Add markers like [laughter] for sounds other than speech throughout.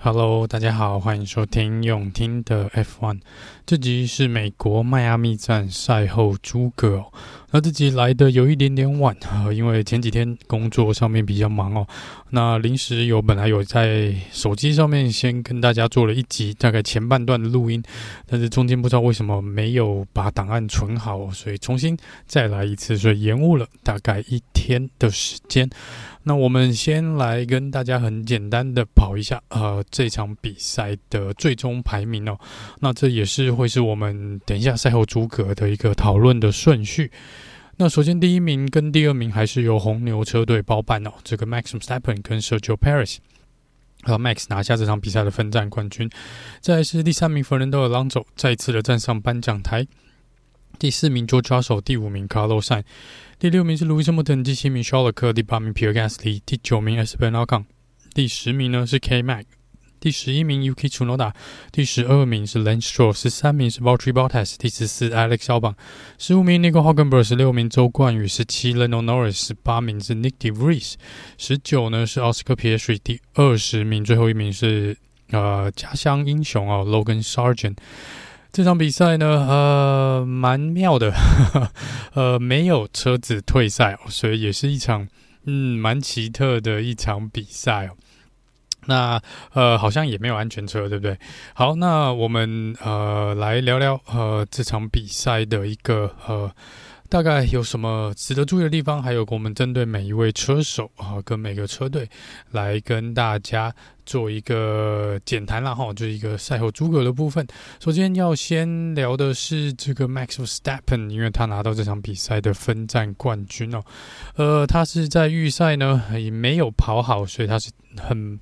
Hello，大家好，欢迎收听永听的 F1。这集是美国迈阿密站赛后诸葛。那自己来的有一点点晚啊，因为前几天工作上面比较忙哦。那临时有本来有在手机上面先跟大家做了一集，大概前半段的录音，但是中间不知道为什么没有把档案存好，所以重新再来一次，所以延误了大概一天的时间。那我们先来跟大家很简单的跑一下，呃，这场比赛的最终排名哦。那这也是会是我们等一下赛后诸葛的一个讨论的顺序。那首先第一名跟第二名还是由红牛车队包办哦，这个 Max Verstappen 跟 Sergio Perez，和 Max 拿下这场比赛的分站冠军。再来是第三名 Fernando Alonso 再次的站上颁奖台。第四名 George Russell，第五名 Carlosan，第六名是 Lewis Hamilton，第七名 Charles l e c l e r 第八名 Piergasli，第九名 Esteban Ocon，第十名呢是 K Mag，第十一名 Yuki Tsunoda，第十二名是 Lance Stroll，十三名是 Valtteri Bottas，第十四 Alex Albon，十五名 Nico Hulkenberg，十六名周冠宇，十七 Lando Norris，十八名是 Nick de Vries，十九呢是 Oscar Piastri，第二十名最后一名是呃家乡英雄哦 Logan Sargent。这场比赛呢，呃，蛮妙的，呵呵呃，没有车子退赛哦，所以也是一场，嗯，蛮奇特的一场比赛哦。那，呃，好像也没有安全车，对不对？好，那我们呃来聊聊呃这场比赛的一个呃。大概有什么值得注意的地方？还有我们针对每一位车手啊，跟每个车队来跟大家做一个简谈啦哈，就是一个赛后诸葛的部分。首先要先聊的是这个 Max Verstappen，因为他拿到这场比赛的分站冠军哦。呃，他是在预赛呢也没有跑好，所以他是很。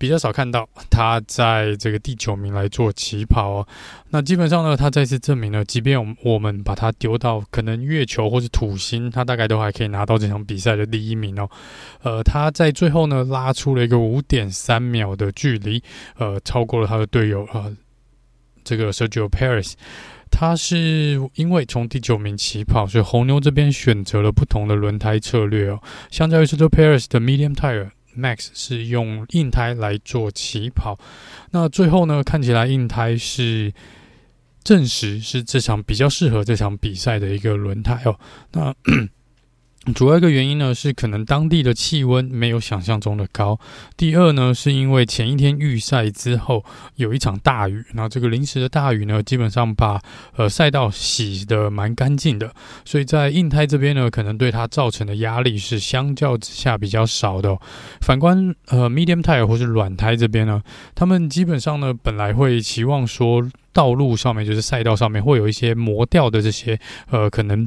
比较少看到他在这个第九名来做起跑哦。那基本上呢，他再次证明了，即便我们我们把他丢到可能月球或是土星，他大概都还可以拿到这场比赛的第一名哦。呃，他在最后呢拉出了一个五点三秒的距离，呃，超过了他的队友呃，这个 Sergio Perez。他是因为从第九名起跑，所以红牛这边选择了不同的轮胎策略哦。相较于 Sergio Perez 的 Medium Tire。Max 是用硬胎来做起跑，那最后呢，看起来硬胎是证实是这场比较适合这场比赛的一个轮胎哦。那主要一个原因呢，是可能当地的气温没有想象中的高。第二呢，是因为前一天预赛之后有一场大雨，那这个临时的大雨呢，基本上把呃赛道洗得蛮干净的，所以在硬胎这边呢，可能对它造成的压力是相较之下比较少的。反观呃 medium tire 或是软胎这边呢，他们基本上呢，本来会期望说道路上面就是赛道上面会有一些磨掉的这些呃可能。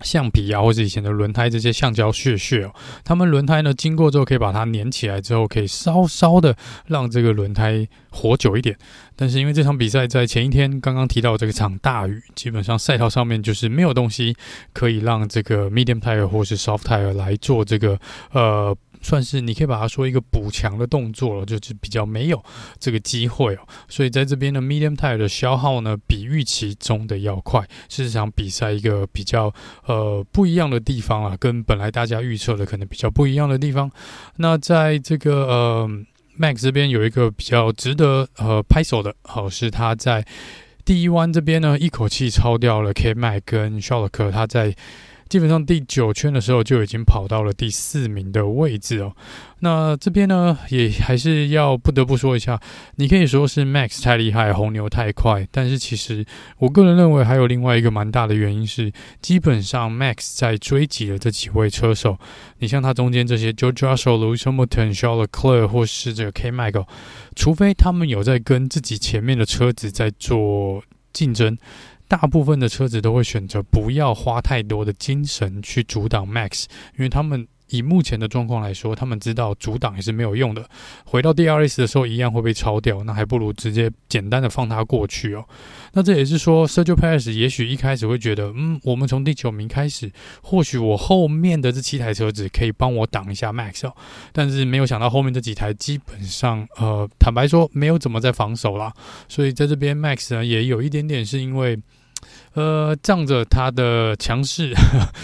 橡皮啊，或者以前的轮胎这些橡胶屑屑哦，他们轮胎呢经过之后可以把它粘起来之后，可以稍稍的让这个轮胎活久一点。但是因为这场比赛在前一天刚刚提到这个场大雨，基本上赛道上面就是没有东西可以让这个 medium tire 或是 soft tire 来做这个呃。算是你可以把它说一个补强的动作了，就是比较没有这个机会哦，所以在这边的 medium tire 的消耗呢，比预期中的要快，是这场比赛一个比较呃不一样的地方啊，跟本来大家预测的可能比较不一样的地方。那在这个呃 Max 这边有一个比较值得呃拍手的，好是他在第一弯这边呢，一口气超掉了 K Mag 跟 Shalke，他在。基本上第九圈的时候就已经跑到了第四名的位置哦。那这边呢，也还是要不得不说一下，你可以说是 Max 太厉害，红牛太快，但是其实我个人认为还有另外一个蛮大的原因是，基本上 Max 在追击的这几位车手，你像他中间这些 George Russell、Lewis Hamilton、Charles Leclerc 或是这个 K Mag，除非他们有在跟自己前面的车子在做竞争。大部分的车子都会选择不要花太多的精神去阻挡 Max，因为他们以目前的状况来说，他们知道阻挡也是没有用的。回到 DRS 的时候一样会被超掉，那还不如直接简单的放他过去哦。那这也是说，Sergio Perez 也许一开始会觉得，嗯，我们从第九名开始，或许我后面的这七台车子可以帮我挡一下 Max 哦。但是没有想到后面这几台基本上，呃，坦白说没有怎么在防守啦。所以在这边 Max 呢也有一点点是因为。呃，仗着他的强势，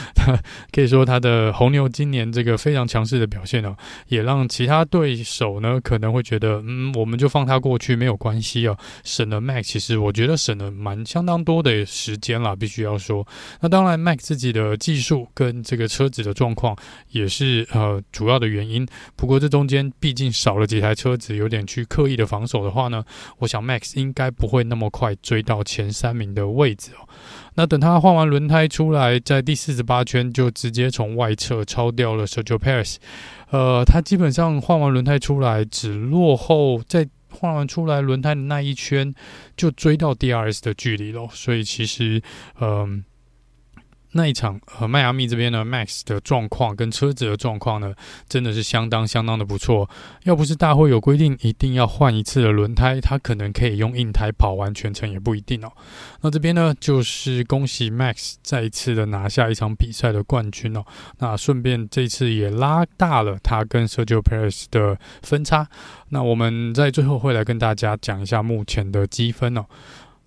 [laughs] 可以说他的红牛今年这个非常强势的表现哦，也让其他对手呢可能会觉得，嗯，我们就放他过去没有关系哦。省了 Max，其实我觉得省了蛮相当多的时间啦，必须要说。那当然，Max 自己的技术跟这个车子的状况也是呃主要的原因。不过这中间毕竟少了几台车子，有点去刻意的防守的话呢，我想 Max 应该不会那么快追到前三名的位置哦。那等他换完轮胎出来，在第四十八圈就直接从外侧超掉了 Sergio p a r i s。呃，他基本上换完轮胎出来，只落后在换完出来轮胎的那一圈就追到 DRS 的距离了。所以其实，嗯、呃。那一场和迈阿密这边呢，Max 的状况跟车子的状况呢，真的是相当相当的不错。要不是大会有规定一定要换一次的轮胎，他可能可以用硬胎跑完全程也不一定哦。那这边呢，就是恭喜 Max 再一次的拿下一场比赛的冠军哦。那顺便这次也拉大了他跟 Sergio Perez 的分差。那我们在最后会来跟大家讲一下目前的积分哦。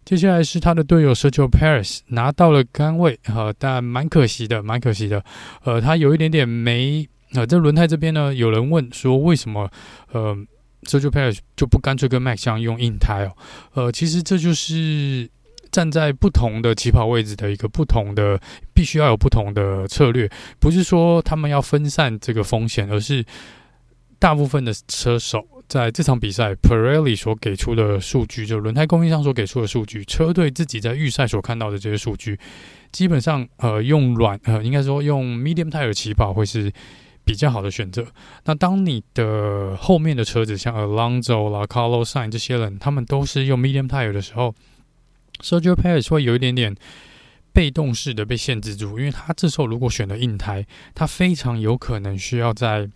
接下来是他的队友 Sergio Perez 拿到了杆位，呃，但蛮可惜的，蛮可惜的。呃，他有一点点没，呃，这轮胎这边呢，有人问说为什么，呃，Sergio Perez 就不干脆跟 Max 用硬胎哦？呃，其实这就是站在不同的起跑位置的一个不同的，必须要有不同的策略，不是说他们要分散这个风险，而是大部分的车手。在这场比赛，Pirelli 所给出的数据，就轮胎供应商所给出的数据，车队自己在预赛所看到的这些数据，基本上，呃，用软，呃，应该说用 medium tire 起跑会是比较好的选择。那当你的后面的车子像 Alonso 啦、Carlos Sainz 这些人，他们都是用 medium tire 的时候，Sergio Perez 会有一点点被动式的被限制住，因为他这时候如果选了硬胎，他非常有可能需要在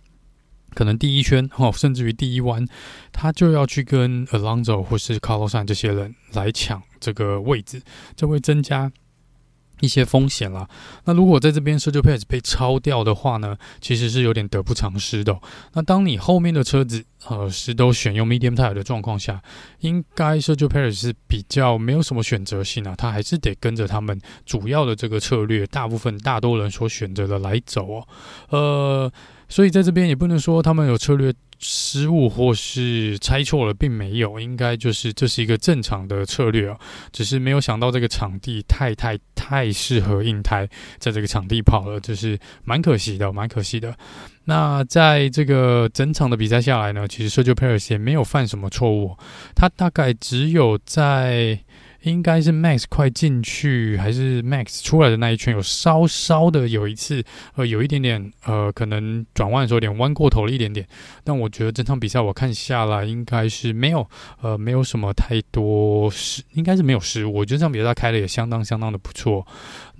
可能第一圈 [laughs] 哦，甚至于第一弯，他就要去跟 Alonso 或是 Carlosan 这些人来抢这个位置，这会增加一些风险啦。那如果在这边 Sergio Perez 被超掉的话呢，其实是有点得不偿失的。那当你后面的车子呃是都选用 Medium Tire 的状况下，应该 Sergio Perez 是比较没有什么选择性啊，他还是得跟着他们主要的这个策略，大部分大多人所选择的来走哦，呃。所以在这边也不能说他们有策略失误或是猜错了，并没有，应该就是这是一个正常的策略啊，只是没有想到这个场地太太太适合硬胎在这个场地跑了，就是蛮可惜的，蛮可惜的。那在这个整场的比赛下来呢，其实 Sergio Perez 也没有犯什么错误，他大概只有在。应该是 Max 快进去，还是 Max 出来的那一圈有稍稍的有一次，呃，有一点点，呃，可能转弯的时候有点弯过头了一点点。但我觉得这场比赛我看下来应该是没有，呃，没有什么太多失，应该是没有失误。我觉得这场比赛开的也相当相当的不错。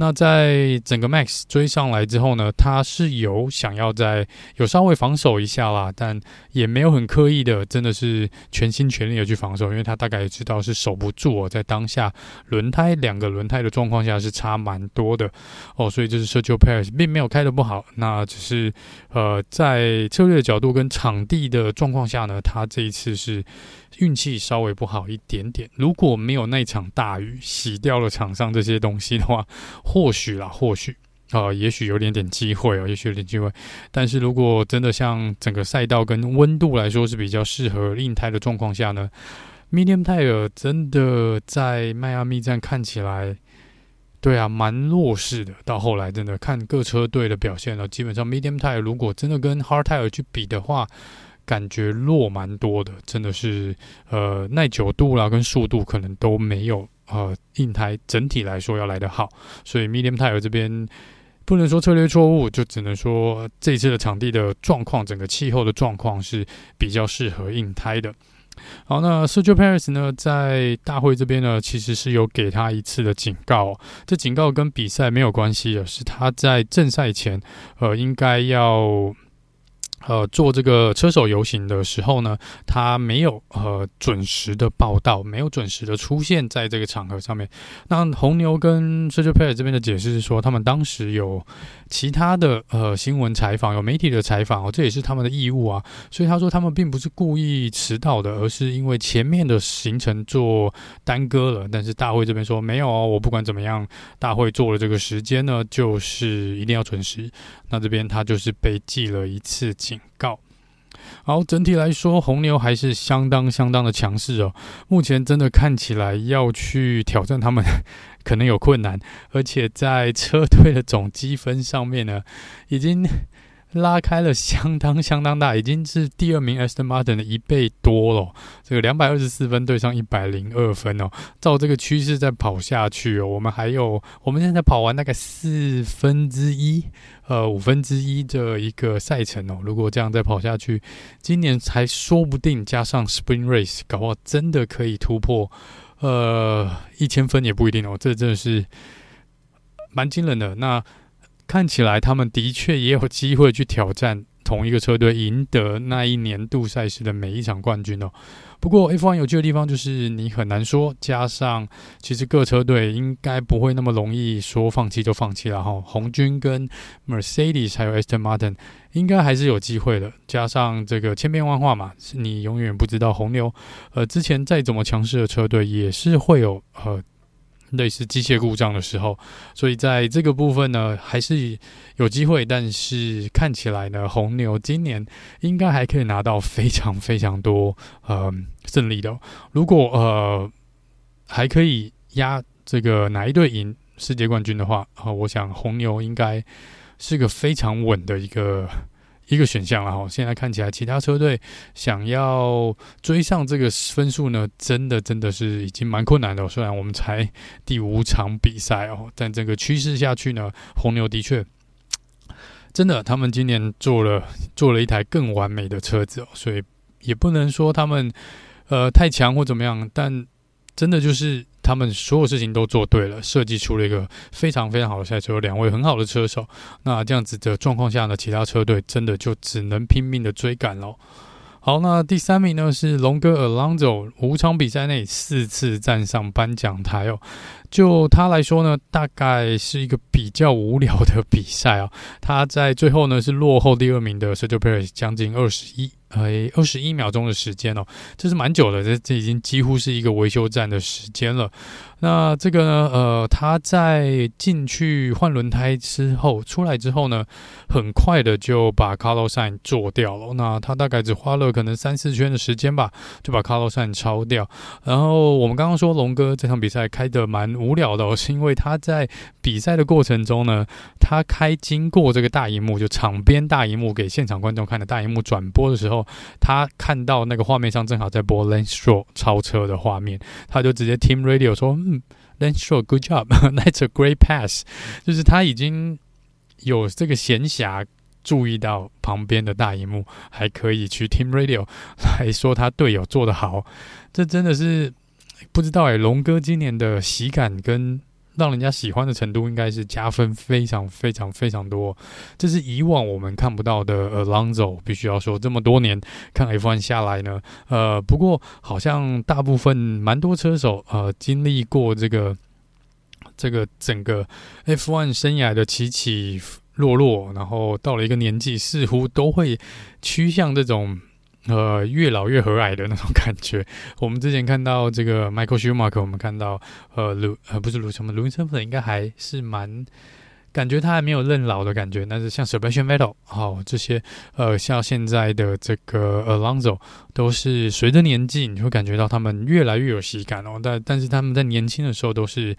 那在整个 Max 追上来之后呢，他是有想要在有稍微防守一下啦，但也没有很刻意的，真的是全心全力的去防守，因为他大概也知道是守不住哦，在当下轮胎两个轮胎的状况下是差蛮多的。哦，所以就是 Sergio Perez 并没有开得不好，那只是呃在策略的角度跟场地的状况下呢，他这一次是运气稍微不好一点点。如果没有那场大雨洗掉了场上这些东西的话。或许啦，或许啊、也许有点点机会哦，也许有点机会。但是如果真的像整个赛道跟温度来说是比较适合硬胎的状况下呢，Medium Tire 真的在迈阿密站看起来，对啊，蛮弱势的。到后来真的看各车队的表现了，基本上 Medium Tire 如果真的跟 Hard Tire 去比的话，感觉弱蛮多的，真的是呃耐久度啦跟速度可能都没有。呃，硬胎整体来说要来得好，所以 Medium Tire 这边不能说策略错误，就只能说这次的场地的状况，整个气候的状况是比较适合硬胎的。好，那 Sergio Perez 呢，在大会这边呢，其实是有给他一次的警告，这警告跟比赛没有关系的，是他在正赛前，呃，应该要。呃，做这个车手游行的时候呢，他没有呃准时的报道，没有准时的出现在这个场合上面。那红牛跟 Sergio Perez 这边的解释是说，他们当时有其他的呃新闻采访，有媒体的采访哦，这也是他们的义务啊。所以他说他们并不是故意迟到的，而是因为前面的行程做耽搁了。但是大会这边说没有哦，我不管怎么样，大会做了这个时间呢，就是一定要准时。那这边他就是被记了一次警告。好，整体来说，红牛还是相当相当的强势哦。目前真的看起来要去挑战他们，[laughs] 可能有困难，而且在车队的总积分上面呢，已经。拉开了相当相当大，已经是第二名 Aston Martin 的一倍多了。这个两百二十四分对上一百零二分哦，照这个趋势再跑下去哦，我们还有我们现在跑完大概四分之一，呃五分之一的一个赛程哦。如果这样再跑下去，今年才说不定加上 Spring Race，搞不好真的可以突破呃一千分也不一定哦。这真的是蛮惊人的。那。看起来他们的确也有机会去挑战同一个车队，赢得那一年度赛事的每一场冠军哦。不过 F1 有趣的地方就是你很难说，加上其实各车队应该不会那么容易说放弃就放弃了哈。红军跟 Mercedes 还有 Aston Martin 应该还是有机会的。加上这个千变万化嘛，你永远不知道红牛呃之前再怎么强势的车队也是会有呃。类似机械故障的时候，所以在这个部分呢，还是有机会。但是看起来呢，红牛今年应该还可以拿到非常非常多呃胜利的。如果呃还可以压这个哪一队赢世界冠军的话，啊、呃，我想红牛应该是个非常稳的一个。一个选项了哈，现在看起来其他车队想要追上这个分数呢，真的真的是已经蛮困难的。虽然我们才第五场比赛哦，但这个趋势下去呢，红牛的确真的，他们今年做了做了一台更完美的车子哦，所以也不能说他们呃太强或怎么样，但真的就是。他们所有事情都做对了，设计出了一个非常非常好的赛车，两位很好的车手。那这样子的状况下呢，其他车队真的就只能拼命的追赶喽。好，那第三名呢是龙哥 Alonso，五场比赛内四次站上颁奖台哦。就他来说呢，大概是一个比较无聊的比赛啊。他在最后呢是落后第二名的 Sergio Perez 将近二十一。呃，二十一秒钟的时间哦，这是蛮久了，这这已经几乎是一个维修站的时间了。那这个呢，呃，他在进去换轮胎之后，出来之后呢，很快的就把 Carlos Sainz 做掉了。那他大概只花了可能三四圈的时间吧，就把 Carlos Sainz 超掉。然后我们刚刚说龙哥这场比赛开得蛮无聊的哦，是因为他在比赛的过程中呢，他开经过这个大荧幕，就场边大荧幕给现场观众看的大荧幕转播的时候，他看到那个画面上正好在播 lane stroll 超车的画面，他就直接 Team Radio 说。嗯，Lance Shaw good job，that's [laughs] a great pass。就是他已经有这个闲暇注意到旁边的大荧幕，还可以去 Team Radio 来说他队友做得好，这真的是不知道哎，龙哥今年的喜感跟。让人家喜欢的程度应该是加分非常非常非常多，这是以往我们看不到的。Alonso 必须要说，这么多年看 F1 下来呢，呃，不过好像大部分蛮多车手呃经历过这个这个整个 F1 生涯的起起落落，然后到了一个年纪，似乎都会趋向这种。呃，越老越和蔼的那种感觉。[laughs] 我们之前看到这个 Michael Schumacher，我们看到呃卢呃不是卢什么卢森堡应该还是蛮感觉他还没有认老的感觉。但是像 Sebastian Vettel 哦这些呃像现在的这个 Alonso 都是随着年纪你会感觉到他们越来越有喜感哦。但但是他们在年轻的时候都是。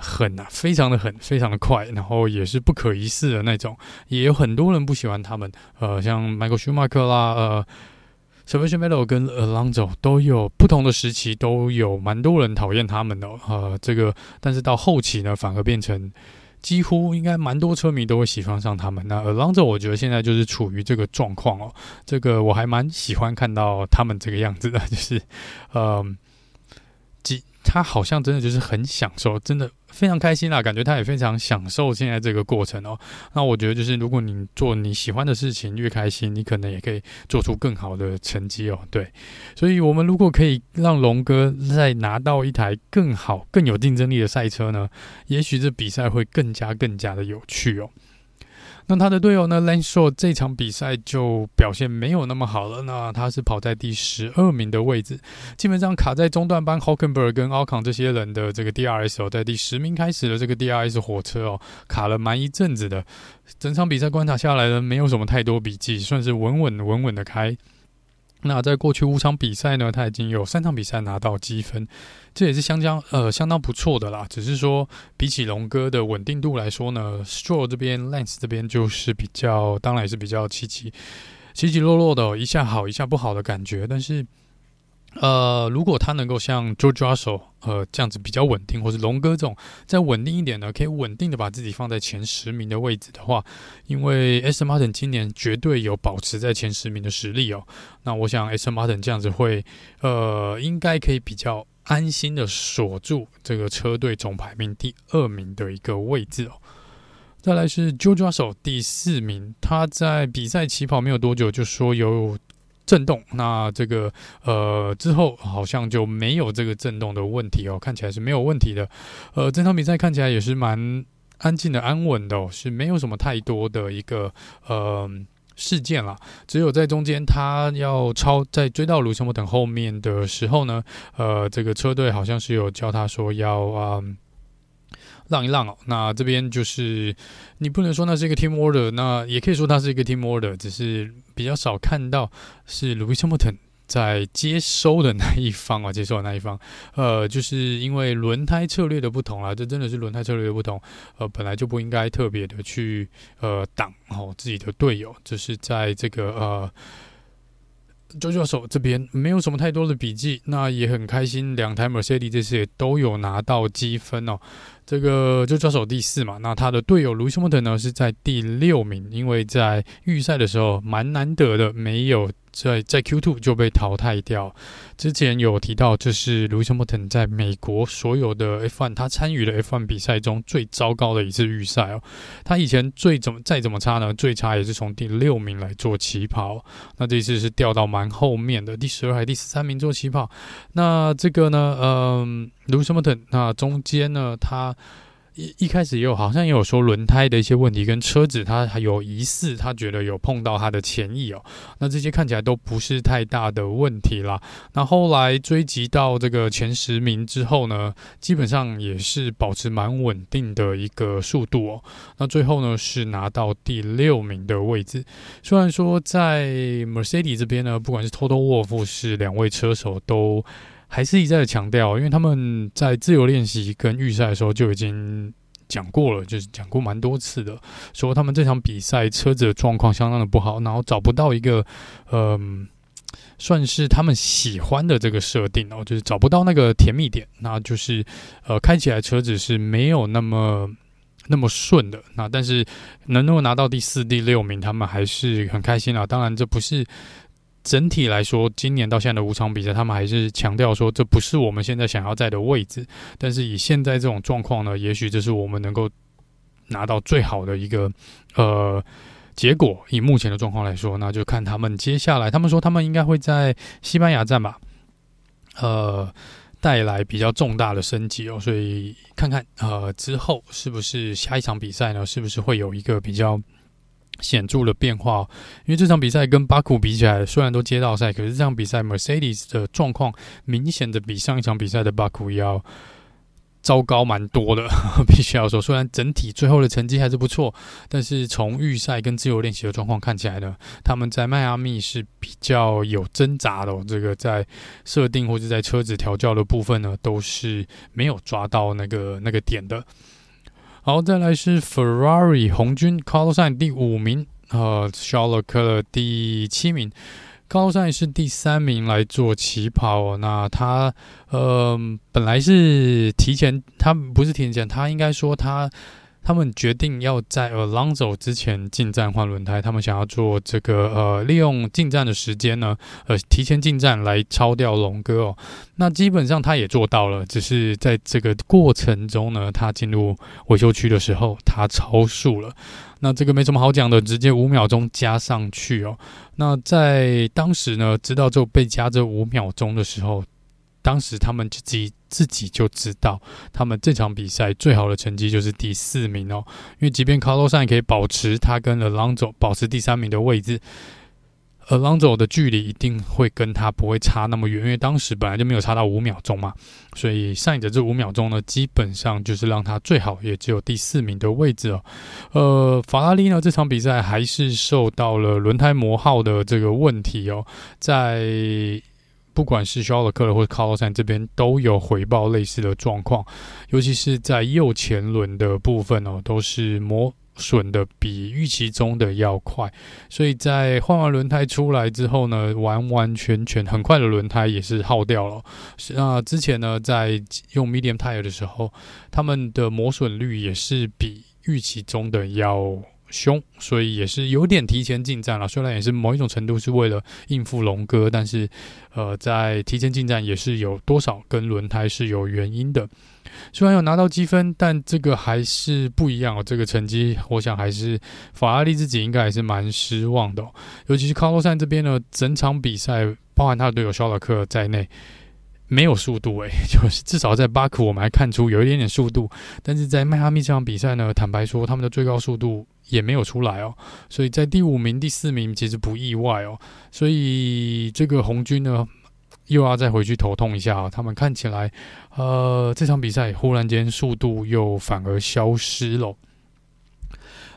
狠啊，非常的狠，非常的快，然后也是不可一世的那种，也有很多人不喜欢他们。呃，像 Michael Schumacher 啦，呃，Sebastian Vettel 跟 Alonso 都有不同的时期，都有蛮多人讨厌他们的。呃，这个，但是到后期呢，反而变成几乎应该蛮多车迷都会喜欢上他们。那 Alonso 我觉得现在就是处于这个状况哦，这个我还蛮喜欢看到他们这个样子的，[laughs] 就是，嗯、呃。他好像真的就是很享受，真的非常开心啦，感觉他也非常享受现在这个过程哦。那我觉得就是，如果你做你喜欢的事情，越开心，你可能也可以做出更好的成绩哦。对，所以我们如果可以让龙哥再拿到一台更好、更有竞争力的赛车呢，也许这比赛会更加、更加的有趣哦。那他的队友呢，Lance s h o r 这场比赛就表现没有那么好了。那他是跑在第十二名的位置，基本上卡在中段班 Hulkenberg 跟 Ocon 这些人的这个 DRS 哦，在第十名开始的这个 DRS 火车哦，卡了蛮一阵子的。整场比赛观察下来呢，没有什么太多笔记，算是稳稳稳稳的开。那在过去五场比赛呢，他已经有三场比赛拿到积分，这也是相当呃相当不错的啦。只是说比起龙哥的稳定度来说呢，Stroll 这边 Lance 这边就是比较，当然也是比较起起起起落落的，一下好一下不好的感觉，但是。呃，如果他能够像 George Russell 呃这样子比较稳定，或是龙哥这种再稳定一点呢，可以稳定的把自己放在前十名的位置的话，因为 asmartin 今年绝对有保持在前十名的实力哦。那我想 asmartin 这样子会呃应该可以比较安心的锁住这个车队总排名第二名的一个位置哦。再来是 George Russell 第四名，他在比赛起跑没有多久就说有。震动，那这个呃之后好像就没有这个震动的问题哦，看起来是没有问题的。呃，这场比赛看起来也是蛮安静的、安稳的哦，是没有什么太多的一个呃事件了。只有在中间他要超在追到卢森堡等后面的时候呢，呃，这个车队好像是有教他说要啊。让一让哦，那这边就是你不能说那是一个 team order，那也可以说它是一个 team order，只是比较少看到是 Lewis Hamilton 在接收的那一方啊，接收的那一方，呃，就是因为轮胎策略的不同啦，这真的是轮胎策略的不同，呃，本来就不应该特别的去呃挡哦自己的队友，就是在这个呃。周教授这边没有什么太多的笔记，那也很开心，两台 Mercedes 这次也都有拿到积分哦。这个周教授第四嘛，那他的队友 Lewis Hamilton 呢是在第六名，因为在预赛的时候蛮难得的，没有。在在 Q2 就被淘汰掉。之前有提到，这是 Lewis Hamilton 在美国所有的 F1 他参与的 F1 比赛中最糟糕的一次预赛哦。他以前最怎么再怎么差呢？最差也是从第六名来做起跑。那这一次是掉到蛮后面的第十二还是第十三名做起跑。那这个呢，嗯，Lewis Hamilton 那中间呢，他。一一开始也有好像也有说轮胎的一些问题，跟车子他还有疑似，他觉得有碰到他的前翼哦。那这些看起来都不是太大的问题啦。那后来追及到这个前十名之后呢，基本上也是保持蛮稳定的一个速度哦。那最后呢是拿到第六名的位置。虽然说在 Mercedes 这边呢，不管是 Toto Wolff 是两位车手都。还是一再的强调，因为他们在自由练习跟预赛的时候就已经讲过了，就是讲过蛮多次的，说他们这场比赛车子的状况相当的不好，然后找不到一个嗯、算是他们喜欢的这个设定哦，就是找不到那个甜蜜点，那就是呃，开起来车子是没有那么那么顺的，那但是能够拿到第四、第六名，他们还是很开心啊。当然，这不是。整体来说，今年到现在的五场比赛，他们还是强调说，这不是我们现在想要在的位置。但是以现在这种状况呢，也许这是我们能够拿到最好的一个呃结果。以目前的状况来说，那就看他们接下来，他们说他们应该会在西班牙站吧，呃，带来比较重大的升级哦。所以看看呃之后是不是下一场比赛呢，是不是会有一个比较。显著的变化，因为这场比赛跟巴库比起来，虽然都街道赛，可是这场比赛 Mercedes 的状况明显的比上一场比赛的巴库要糟糕蛮多的，[laughs] 必须要说。虽然整体最后的成绩还是不错，但是从预赛跟自由练习的状况看起来呢，他们在迈阿密是比较有挣扎的哦。这个在设定或者在车子调教的部分呢，都是没有抓到那个那个点的。好，再来是 Ferrari 红军，Carlos 第五名，呃，Charles 第七名，Carlos 也是第三名来做起跑。那他呃，本来是提前，他不是提前，他应该说他。他们决定要在 Alonso 之前进站换轮胎，他们想要做这个呃，利用进站的时间呢，呃，提前进站来超掉龙哥哦。那基本上他也做到了，只是在这个过程中呢，他进入维修区的时候，他超速了。那这个没什么好讲的，直接五秒钟加上去哦。那在当时呢，知道就被加这五秒钟的时候。当时他们自己自己就知道，他们这场比赛最好的成绩就是第四名哦。因为即便 Carlos 可以保持他跟 Alonso 保持第三名的位置，Alonso 的距离一定会跟他不会差那么远，因为当时本来就没有差到五秒钟嘛。所以 Sainz 的这五秒钟呢，基本上就是让他最好也只有第四名的位置哦。呃，法拉利呢这场比赛还是受到了轮胎磨耗的这个问题哦，在。不管是肖尔克勒或者卡洛山这边都有回报类似的状况，尤其是在右前轮的部分哦，都是磨损的比预期中的要快。所以在换完轮胎出来之后呢，完完全全很快的轮胎也是耗掉了。那之前呢，在用 medium tire 的时候，他们的磨损率也是比预期中的要。凶，所以也是有点提前进站了。虽然也是某一种程度是为了应付龙哥，但是呃，在提前进站也是有多少跟轮胎是有原因的。虽然有拿到积分，但这个还是不一样哦。这个成绩，我想还是法拉利自己应该还是蛮失望的。尤其是卡洛山这边呢，整场比赛包含他的队友肖尔克在内。没有速度诶、[laughs] 就是至少在巴克我们还看出有一点点速度，但是在迈阿密这场比赛呢，坦白说他们的最高速度也没有出来哦，所以在第五名、第四名其实不意外哦，所以这个红军呢又要再回去头痛一下啊，他们看起来呃这场比赛忽然间速度又反而消失了，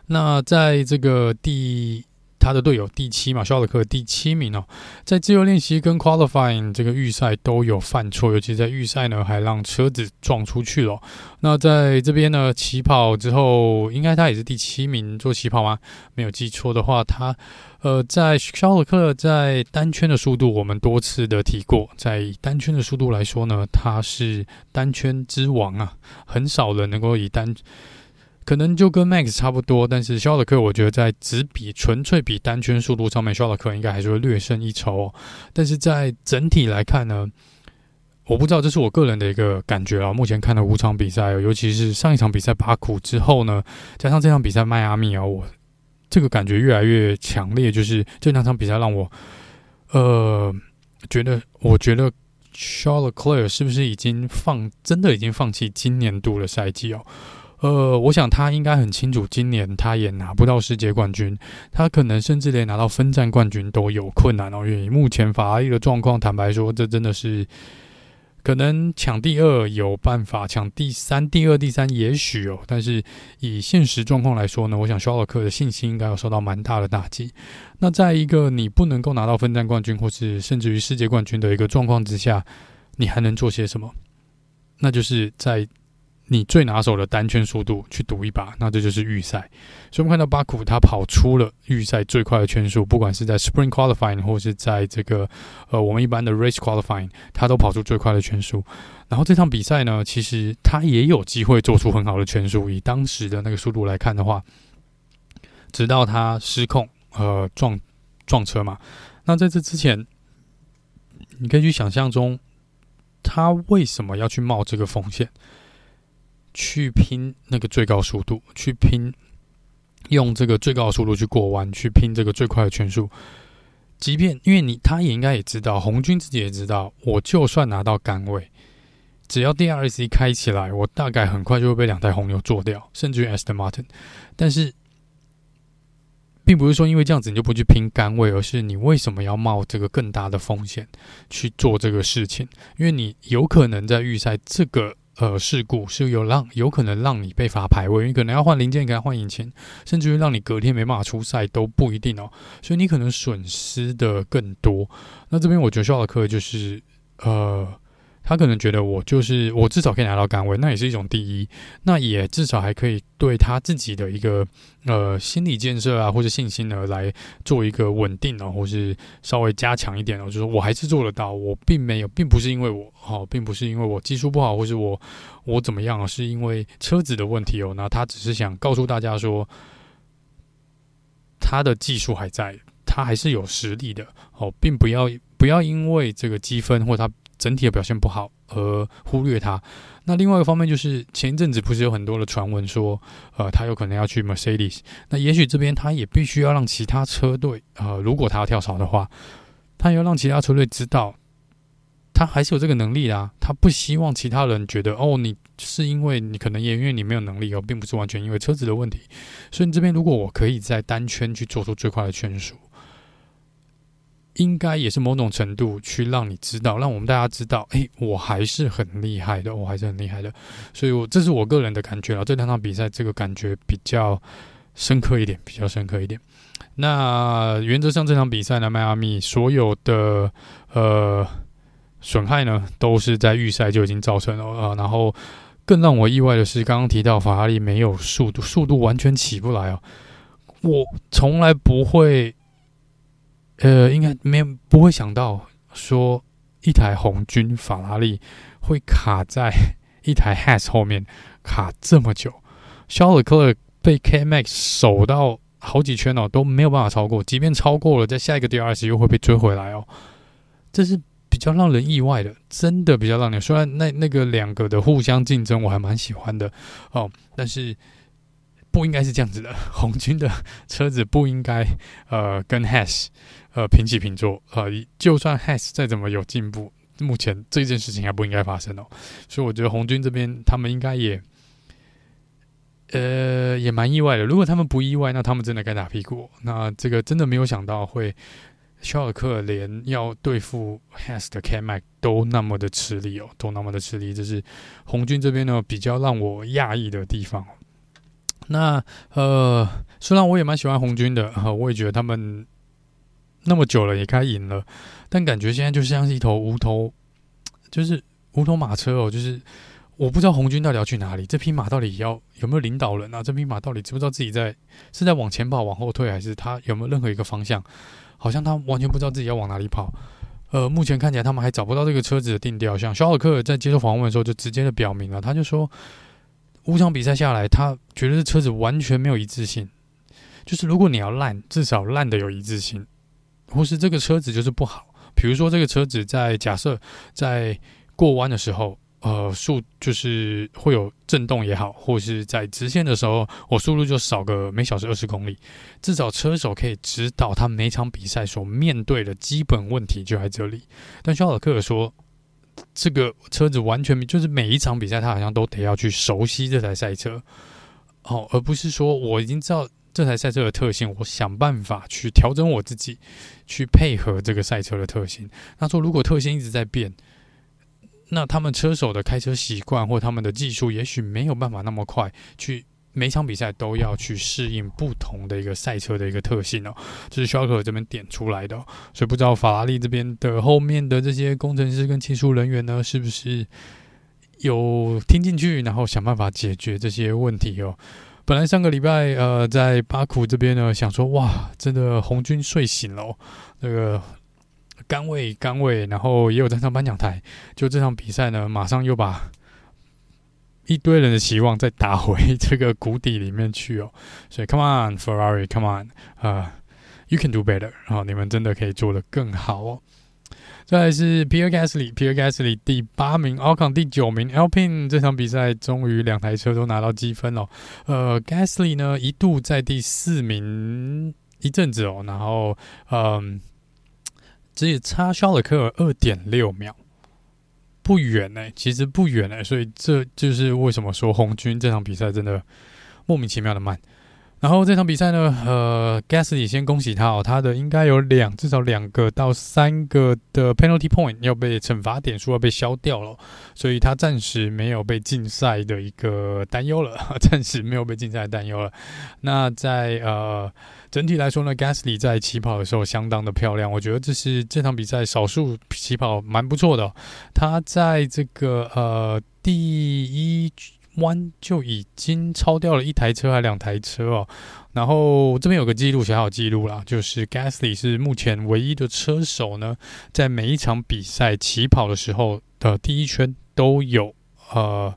那在这个第。他的队友第七嘛，肖尔克第七名哦，在自由练习跟 qualifying 这个预赛都有犯错，尤其在预赛呢，还让车子撞出去了。那在这边呢，起跑之后，应该他也是第七名做起跑吗？没有记错的话，他呃，在肖尔克在单圈的速度，我们多次的提过，在单圈的速度来说呢，他是单圈之王啊，很少人能够以单。可能就跟 Max 差不多，但是肖尔克我觉得在只比纯粹比单圈速度上面，肖尔克应该还是会略胜一筹哦。但是在整体来看呢，我不知道，这是我个人的一个感觉啊。目前看了五场比赛，尤其是上一场比赛巴库之后呢，加上这场比赛迈阿密啊，我这个感觉越来越强烈，就是这两场比赛让我呃觉得，我觉得肖尔克是不是已经放真的已经放弃今年度的赛季哦？呃，我想他应该很清楚，今年他也拿不到世界冠军，他可能甚至连拿到分站冠军都有困难哦。因为目前法拉利的状况，坦白说，这真的是可能抢第二有办法，抢第三、第二、第三也许哦。但是以现实状况来说呢，我想肖尔克的信心应该有受到蛮大的打击。那在一个你不能够拿到分站冠军，或是甚至于世界冠军的一个状况之下，你还能做些什么？那就是在。你最拿手的单圈速度去赌一把，那这就是预赛。所以我们看到巴库他跑出了预赛最快的圈数，不管是在 Spring Qualifying 或是在这个呃我们一般的 Race Qualifying，他都跑出最快的圈数。然后这场比赛呢，其实他也有机会做出很好的圈数，以当时的那个速度来看的话，直到他失控呃撞撞车嘛。那在这之前，你可以去想象中，他为什么要去冒这个风险？去拼那个最高速度，去拼用这个最高速度去过弯，去拼这个最快的圈速。即便因为你，他也应该也知道，红军自己也知道，我就算拿到杆位，只要 DRS 开起来，我大概很快就会被两台红牛做掉，甚至于 Aston Martin。但是，并不是说因为这样子你就不去拼杆位，而是你为什么要冒这个更大的风险去做这个事情？因为你有可能在预赛这个。呃，事故是有让有可能让你被罚排位，你可能要换零件，给他换引擎，甚至于让你隔天没办法出赛都不一定哦。所以你可能损失的更多。那这边我觉得需要的课就是呃，他可能觉得我就是我至少可以拿到杆位，那也是一种第一，那也至少还可以对他自己的一个呃心理建设啊，或者信心呢来做一个稳定哦，或是稍微加强一点哦，就是我还是做得到，我并没有，并不是因为我哦，并不是因为我技术不好，或是我我怎么样，是因为车子的问题哦，那他只是想告诉大家说，他的技术还在，他还是有实力的哦，并不要不要因为这个积分或他。整体的表现不好而忽略他。那另外一个方面就是前一阵子不是有很多的传闻说，呃，他有可能要去 Mercedes。那也许这边他也必须要让其他车队，呃，如果他要跳槽的话，他要让其他车队知道，他还是有这个能力的啊。他不希望其他人觉得，哦，你是因为你可能也因为你没有能力哦，并不是完全因为车子的问题。所以你这边如果我可以在单圈去做出最快的圈数。应该也是某种程度去让你知道，让我们大家知道，诶，我还是很厉害的，我还是很厉害的。所以我，这是我个人的感觉了。这两场比赛，这个感觉比较深刻一点，比较深刻一点。那原则上，这场比赛呢，迈阿密所有的呃损害呢，都是在预赛就已经造成了啊、呃。然后，更让我意外的是，刚刚提到法拉利没有速度，速度完全起不来哦。我从来不会。呃，应该没有不会想到说一台红军法拉利会卡在一台 Has 后面卡这么久。肖尔克被 K Max 守到好几圈哦，都没有办法超过。即便超过了，在下一个 DRS 又会被追回来哦。这是比较让人意外的，真的比较让人。虽然那那个两个的互相竞争我还蛮喜欢的哦，但是不应该是这样子的。红军的车子不应该呃跟 Haas。呃，平起平坐，呃，就算 Has 再怎么有进步，目前这件事情还不应该发生哦。所以我觉得红军这边他们应该也，呃，也蛮意外的。如果他们不意外，那他们真的该打屁股。那这个真的没有想到会，肖尔克连要对付 Has 的 K-Mag 都那么的吃力哦，都那么的吃力，这是红军这边呢比较让我讶异的地方。那呃，虽然我也蛮喜欢红军的，呃，我也觉得他们。那么久了也该赢了，但感觉现在就像是一头无头，[tsk] 就是无头马车哦。就是我不知道红军到底要去哪里，这匹马到底要有没有领导人啊？这匹马到底知不知道自己在是在往前跑、往后退，还是他有没有任何一个方向？好像他完全不知道自己要往哪里跑。呃，目前看起来他们还找不到这个车子的定调。像肖尔克在接受访问的时候就直接的表明了，他就说五场比赛下来，他觉得这车子完全没有一致性。就是如果你要烂，至少烂的有一致性。或是这个车子就是不好，比如说这个车子在假设在过弯的时候，呃，速就是会有震动也好，或是在直线的时候，我速度就少个每小时二十公里，至少车手可以知道他每场比赛所面对的基本问题就在这里。但肖尔克说，这个车子完全就是每一场比赛他好像都得要去熟悉这台赛车，哦，而不是说我已经知道。这台赛车的特性，我想办法去调整我自己，去配合这个赛车的特性。他说，如果特性一直在变，那他们车手的开车习惯或他们的技术，也许没有办法那么快去每场比赛都要去适应不同的一个赛车的一个特性哦。这是肖尔克这边点出来的，所以不知道法拉利这边的后面的这些工程师跟技术人员呢，是不是有听进去，然后想办法解决这些问题哦。本来上个礼拜，呃，在巴库这边呢，想说哇，真的红军睡醒了，哦那个甘位甘位，然后也有站上颁奖台。就这场比赛呢，马上又把一堆人的期望再打回这个谷底里面去哦。[laughs] 所以，Come on Ferrari，Come on，啊，You can do better，然后你们真的可以做得更好哦。再来是 Pierre Gasly，Pierre Gasly 第八名，Ocon 第九名，Alpine 这场比赛终于两台车都拿到积分了。呃，Gasly 呢一度在第四名一阵子哦，然后嗯，只有差肖勒克尔二点六秒，不远呢，其实不远呢，所以这就是为什么说红军这场比赛真的莫名其妙的慢。然后这场比赛呢，呃，Gasly 先恭喜他哦，他的应该有两至少两个到三个的 penalty point 要被惩罚点数要被消掉了，所以他暂时没有被禁赛的一个担忧了，[laughs] 暂时没有被禁赛的担忧了。那在呃整体来说呢，Gasly 在起跑的时候相当的漂亮，我觉得这是这场比赛少数起跑蛮不错的。他在这个呃第一。弯就已经超掉了一台车还两台车哦，然后这边有个记录，小小记录啦，就是 Gasly 是目前唯一的车手呢，在每一场比赛起跑的时候的第一圈都有呃。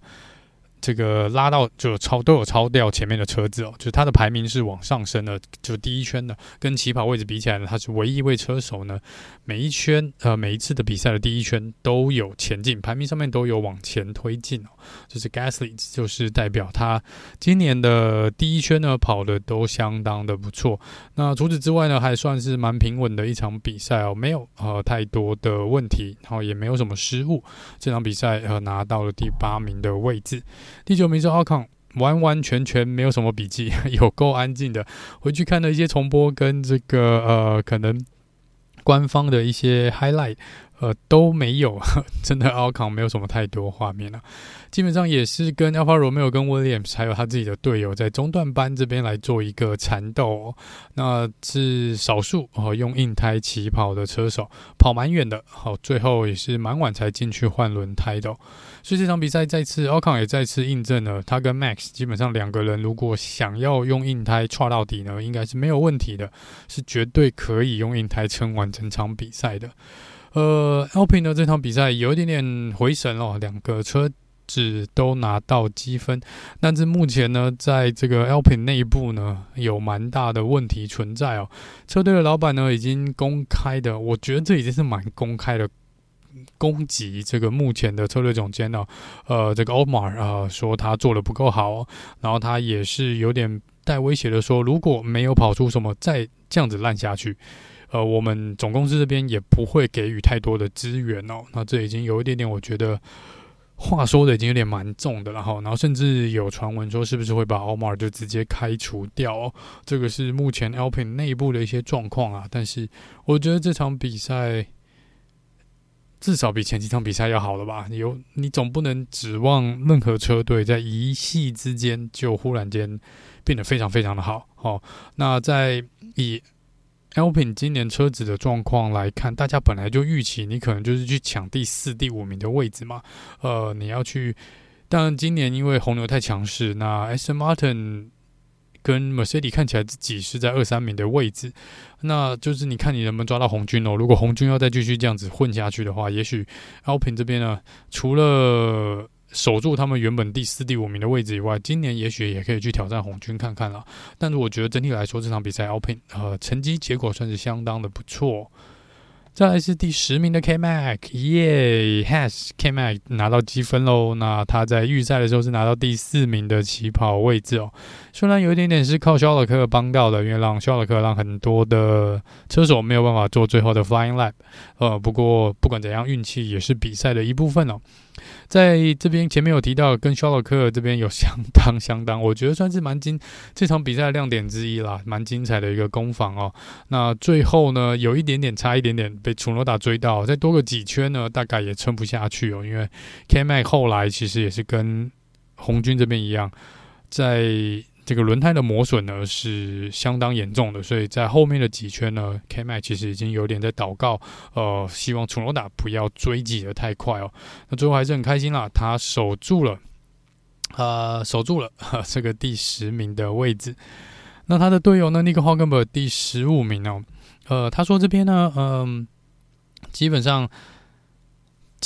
这个拉到就超都有超掉前面的车子哦，就是他的排名是往上升的，就第一圈的跟起跑位置比起来呢，他是唯一一位车手呢，每一圈呃每一次的比赛的第一圈都有前进，排名上面都有往前推进哦，就是 Gasly 就是代表他今年的第一圈呢跑的都相当的不错，那除此之外呢，还算是蛮平稳的一场比赛哦，没有呃太多的问题，然后也没有什么失误，这场比赛呃拿到了第八名的位置。第九名是奥康，完完全全没有什么笔记，[laughs] 有够安静的。回去看了一些重播跟这个呃，可能官方的一些 highlight。呃，都没有，[laughs] 真的奥康没有什么太多画面了，基本上也是跟 Alfa Romeo 跟 Williams 还有他自己的队友在中段班这边来做一个缠斗哦，那是少数哦用硬胎起跑的车手，跑蛮远的，好，最后也是蛮晚才进去换轮胎的，所以这场比赛再次奥康也再次印证了他跟 Max 基本上两个人如果想要用硬胎踹到底呢，应该是没有问题的，是绝对可以用硬胎撑完整场比赛的。呃，Alpine 的这场比赛有一点点回神哦，两个车子都拿到积分，但是目前呢，在这个 Alpin 内部呢，有蛮大的问题存在哦。车队的老板呢，已经公开的，我觉得这已经是蛮公开的攻击这个目前的策略总监呢。呃，这个 Otmar 啊，说他做的不够好，然后他也是有点带威胁的说，如果没有跑出什么，再这样子烂下去。呃，我们总公司这边也不会给予太多的资源哦。那这已经有一点点，我觉得话说的已经有点蛮重的了哈。然后甚至有传闻说，是不是会把奥马尔就直接开除掉哦？这个是目前 Alpine 内部的一些状况啊。但是我觉得这场比赛至少比前几场比赛要好了吧？有你总不能指望任何车队在一夕之间就忽然间变得非常非常的好。好，那在以 Alpine 今年车子的状况来看，大家本来就预期你可能就是去抢第四、第五名的位置嘛。呃，你要去，当然今年因为红牛太强势，那 S. Martin 跟 Mercedes 看起来自己是在二三名的位置，那就是你看你能不能抓到红军哦。如果红军要再继续这样子混下去的话，也许 Alpine 这边呢，除了守住他们原本第四、第五名的位置以外，今年也许也可以去挑战红军看看了。但是我觉得整体来说，这场比赛 Alpine 呃成绩结果算是相当的不错。再来是第十名的 K Mac，耶，Has K Mac 拿到积分喽。那他在预赛的时候是拿到第四名的起跑位置哦。虽然有一点点是靠肖尔克帮到的，因为让肖尔克让很多的车手没有办法做最后的 Flying Lap。呃，不过不管怎样，运气也是比赛的一部分哦。在这边前面有提到，跟肖洛克这边有相当相当，我觉得算是蛮精这场比赛的亮点之一啦，蛮精彩的一个攻防哦。那最后呢，有一点点差一点点被楚罗达追到，再多个几圈呢，大概也撑不下去哦。因为 K-Mag 后来其实也是跟红军这边一样，在。这个轮胎的磨损呢是相当严重的，所以在后面的几圈呢，K-Mag 其实已经有点在祷告，呃，希望楚诺达不要追挤的太快哦。那最后还是很开心啦，他守住了，呃，守住了 [laughs] 这个第十名的位置。那他的队友呢，Nico Hulkenberg 第十五名哦，呃，他说这边呢，嗯、基本上。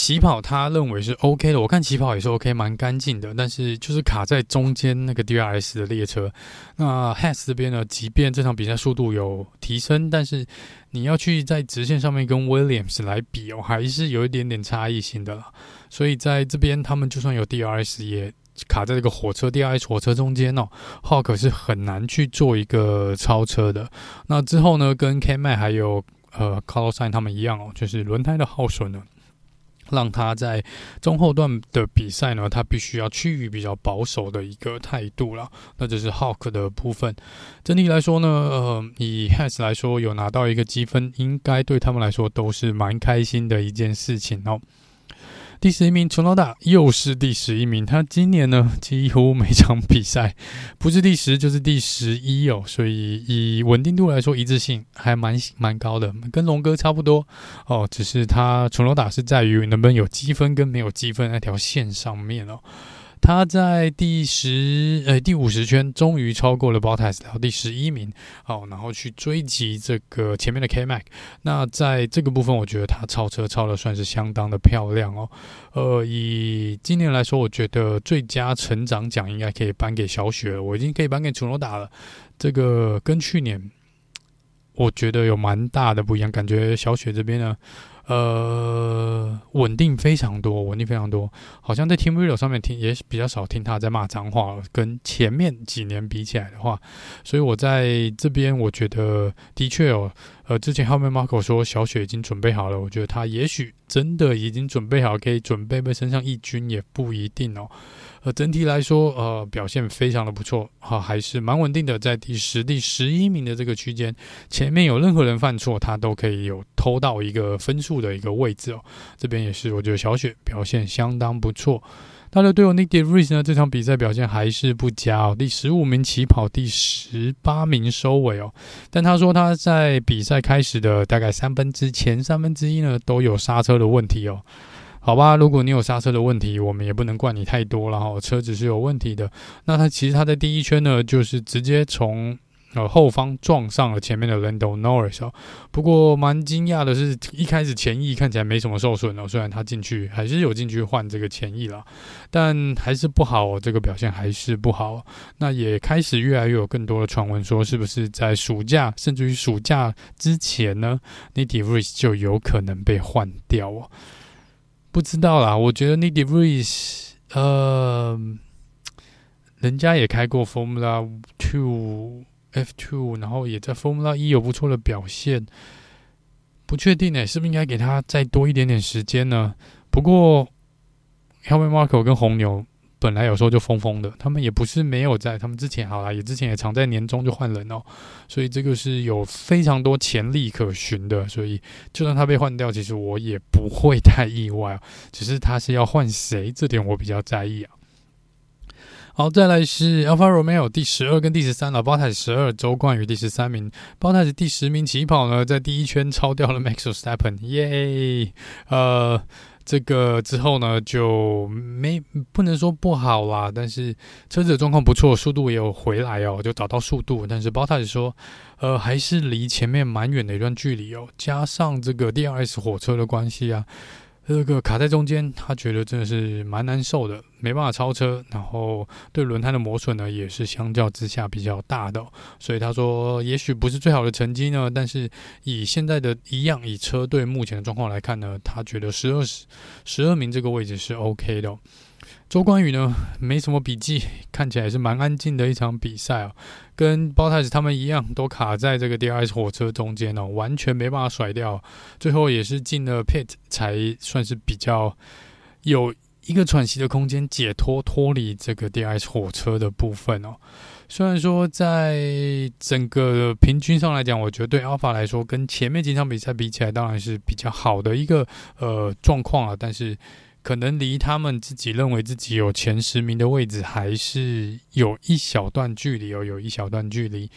起跑他认为是 OK 的，我看起跑也是 OK，蛮干净的。但是就是卡在中间那个 DRS 的列车。那 Haas 这边呢，即便这场比赛速度有提升，但是你要去在直线上面跟 Williams 来比哦，还是有一点点差异性的啦。所以在这边他们就算有 DRS，也卡在这个火车 DRS 火车中间哦，Hulk 是很难去做一个超车的。那之后呢，跟 K m a 还有呃 c o l o s i n 他们一样哦，就是轮胎的耗损呢。让他在中后段的比赛呢，他必须要趋于比较保守的一个态度了。那这是 Hawk 的部分。整体来说呢，呃，以 Haas 来说，有拿到一个积分，应该对他们来说都是蛮开心的一件事情哦。第十一名，楚诺达又是第十一名。他今年呢，几乎每场比赛不是第十就是第十一哦，所以以稳定度来说，一致性还蛮蛮高的，跟龙哥差不多哦。只是他楚诺达是在于能不能有积分跟没有积分那条线上面哦。他在第十呃第五十圈终于超过了 Bottas，到第十一名，好，然后去追击这个前面的 K Mac。那在这个部分，我觉得他超车超的算是相当的漂亮哦。呃，以今年来说，我觉得最佳成长奖应该可以颁给小雪，我已经可以颁给楚诺达了。这个跟去年我觉得有蛮大的不一样，感觉小雪这边呢。呃，稳定非常多，稳定非常多，好像在 Team Radio 上面听也比较少听他在骂脏话，跟前面几年比起来的话，所以我在这边我觉得的确哦，呃，之前后面 Marco 说小雪已经准备好了，我觉得他也许真的已经准备好，可以准备被升上一军也不一定哦。呃，整体来说，呃，表现非常的不错，哈、还是蛮稳定的，在第十、第十一名的这个区间，前面有任何人犯错，他都可以有偷到一个分数的一个位置哦。这边也是，我觉得小雪表现相当不错。他的队友 Nick DeVries 呢，这场比赛表现还是不佳哦，第十五名起跑，第十八名收尾哦。但他说他在比赛开始的大概三分之前三分之一呢，都有刹车的问题哦。好吧，如果你有刹车的问题，我们也不能怪你太多了哈。车子是有问题的。那他其实他在第一圈呢，就是直接从呃后后方撞上了前面的 Lando Norris 哦。不过蛮惊讶的是，一开始前翼看起来没什么受损哦，虽然他进去还是有进去换这个前翼了，但还是不好哦，这个表现还是不好。那也开始越来越有更多的传闻说，是不是在暑假甚至于暑假之前呢，Nyck de Vries 就有可能被换掉哦。不知道啦，我觉得 Nyck de Vries，呃，人家也开过 Formula Two F Two，然后也在 Formula E 有不错的表现，不确定呢，是不是应该给他再多一点点时间呢？不过，Helmut Marko 跟红牛。本来有时候就疯疯的，他们也不是没有在，他们之前好啦，也之前也常在年终就换人哦，所以这个是有非常多潜力可循的，所以就算他被换掉，其实我也不会太意外，只是他是要换谁，这点我比较在意啊。好，再来是 Alfa Romeo 第十二跟第十三了，Bottas 十二，周冠宇第十三名，Bottas 第十名起跑呢，在第一圈超掉了 Max Verstappen，耶，呃。这个之后呢，就没不能说不好啦，但是车子的状况不错，速度也有回来哦，就找到速度。但是 Bottas 说，呃，还是离前面蛮远的一段距离哦，加上这个 DRS 火车的关系啊。这个卡在中间，他觉得真的是蛮难受的，没办法超车，然后对轮胎的磨损呢也是相较之下比较大的，所以他说也许不是最好的成绩呢，但是以现在的一样，以车队目前的状况来看呢，他觉得十二十十二名这个位置是 OK 的。周冠宇呢，没什么笔记，看起来是蛮安静的一场比赛哦，跟包太子他们一样，都卡在这个 DRS 火车中间哦，完全没办法甩掉，最后也是进了 pit 才算是比较有一个喘息的空间，解脱脱离这个 DRS 火车的部分哦。虽然说在整个平均上来讲，我觉得对 Alpha 来说，跟前面几场比赛比起来，当然是比较好的一个呃状况啊，但是。可能离他们自己认为自己有前十名的位置还是有一小段距离哦，有一小段距离。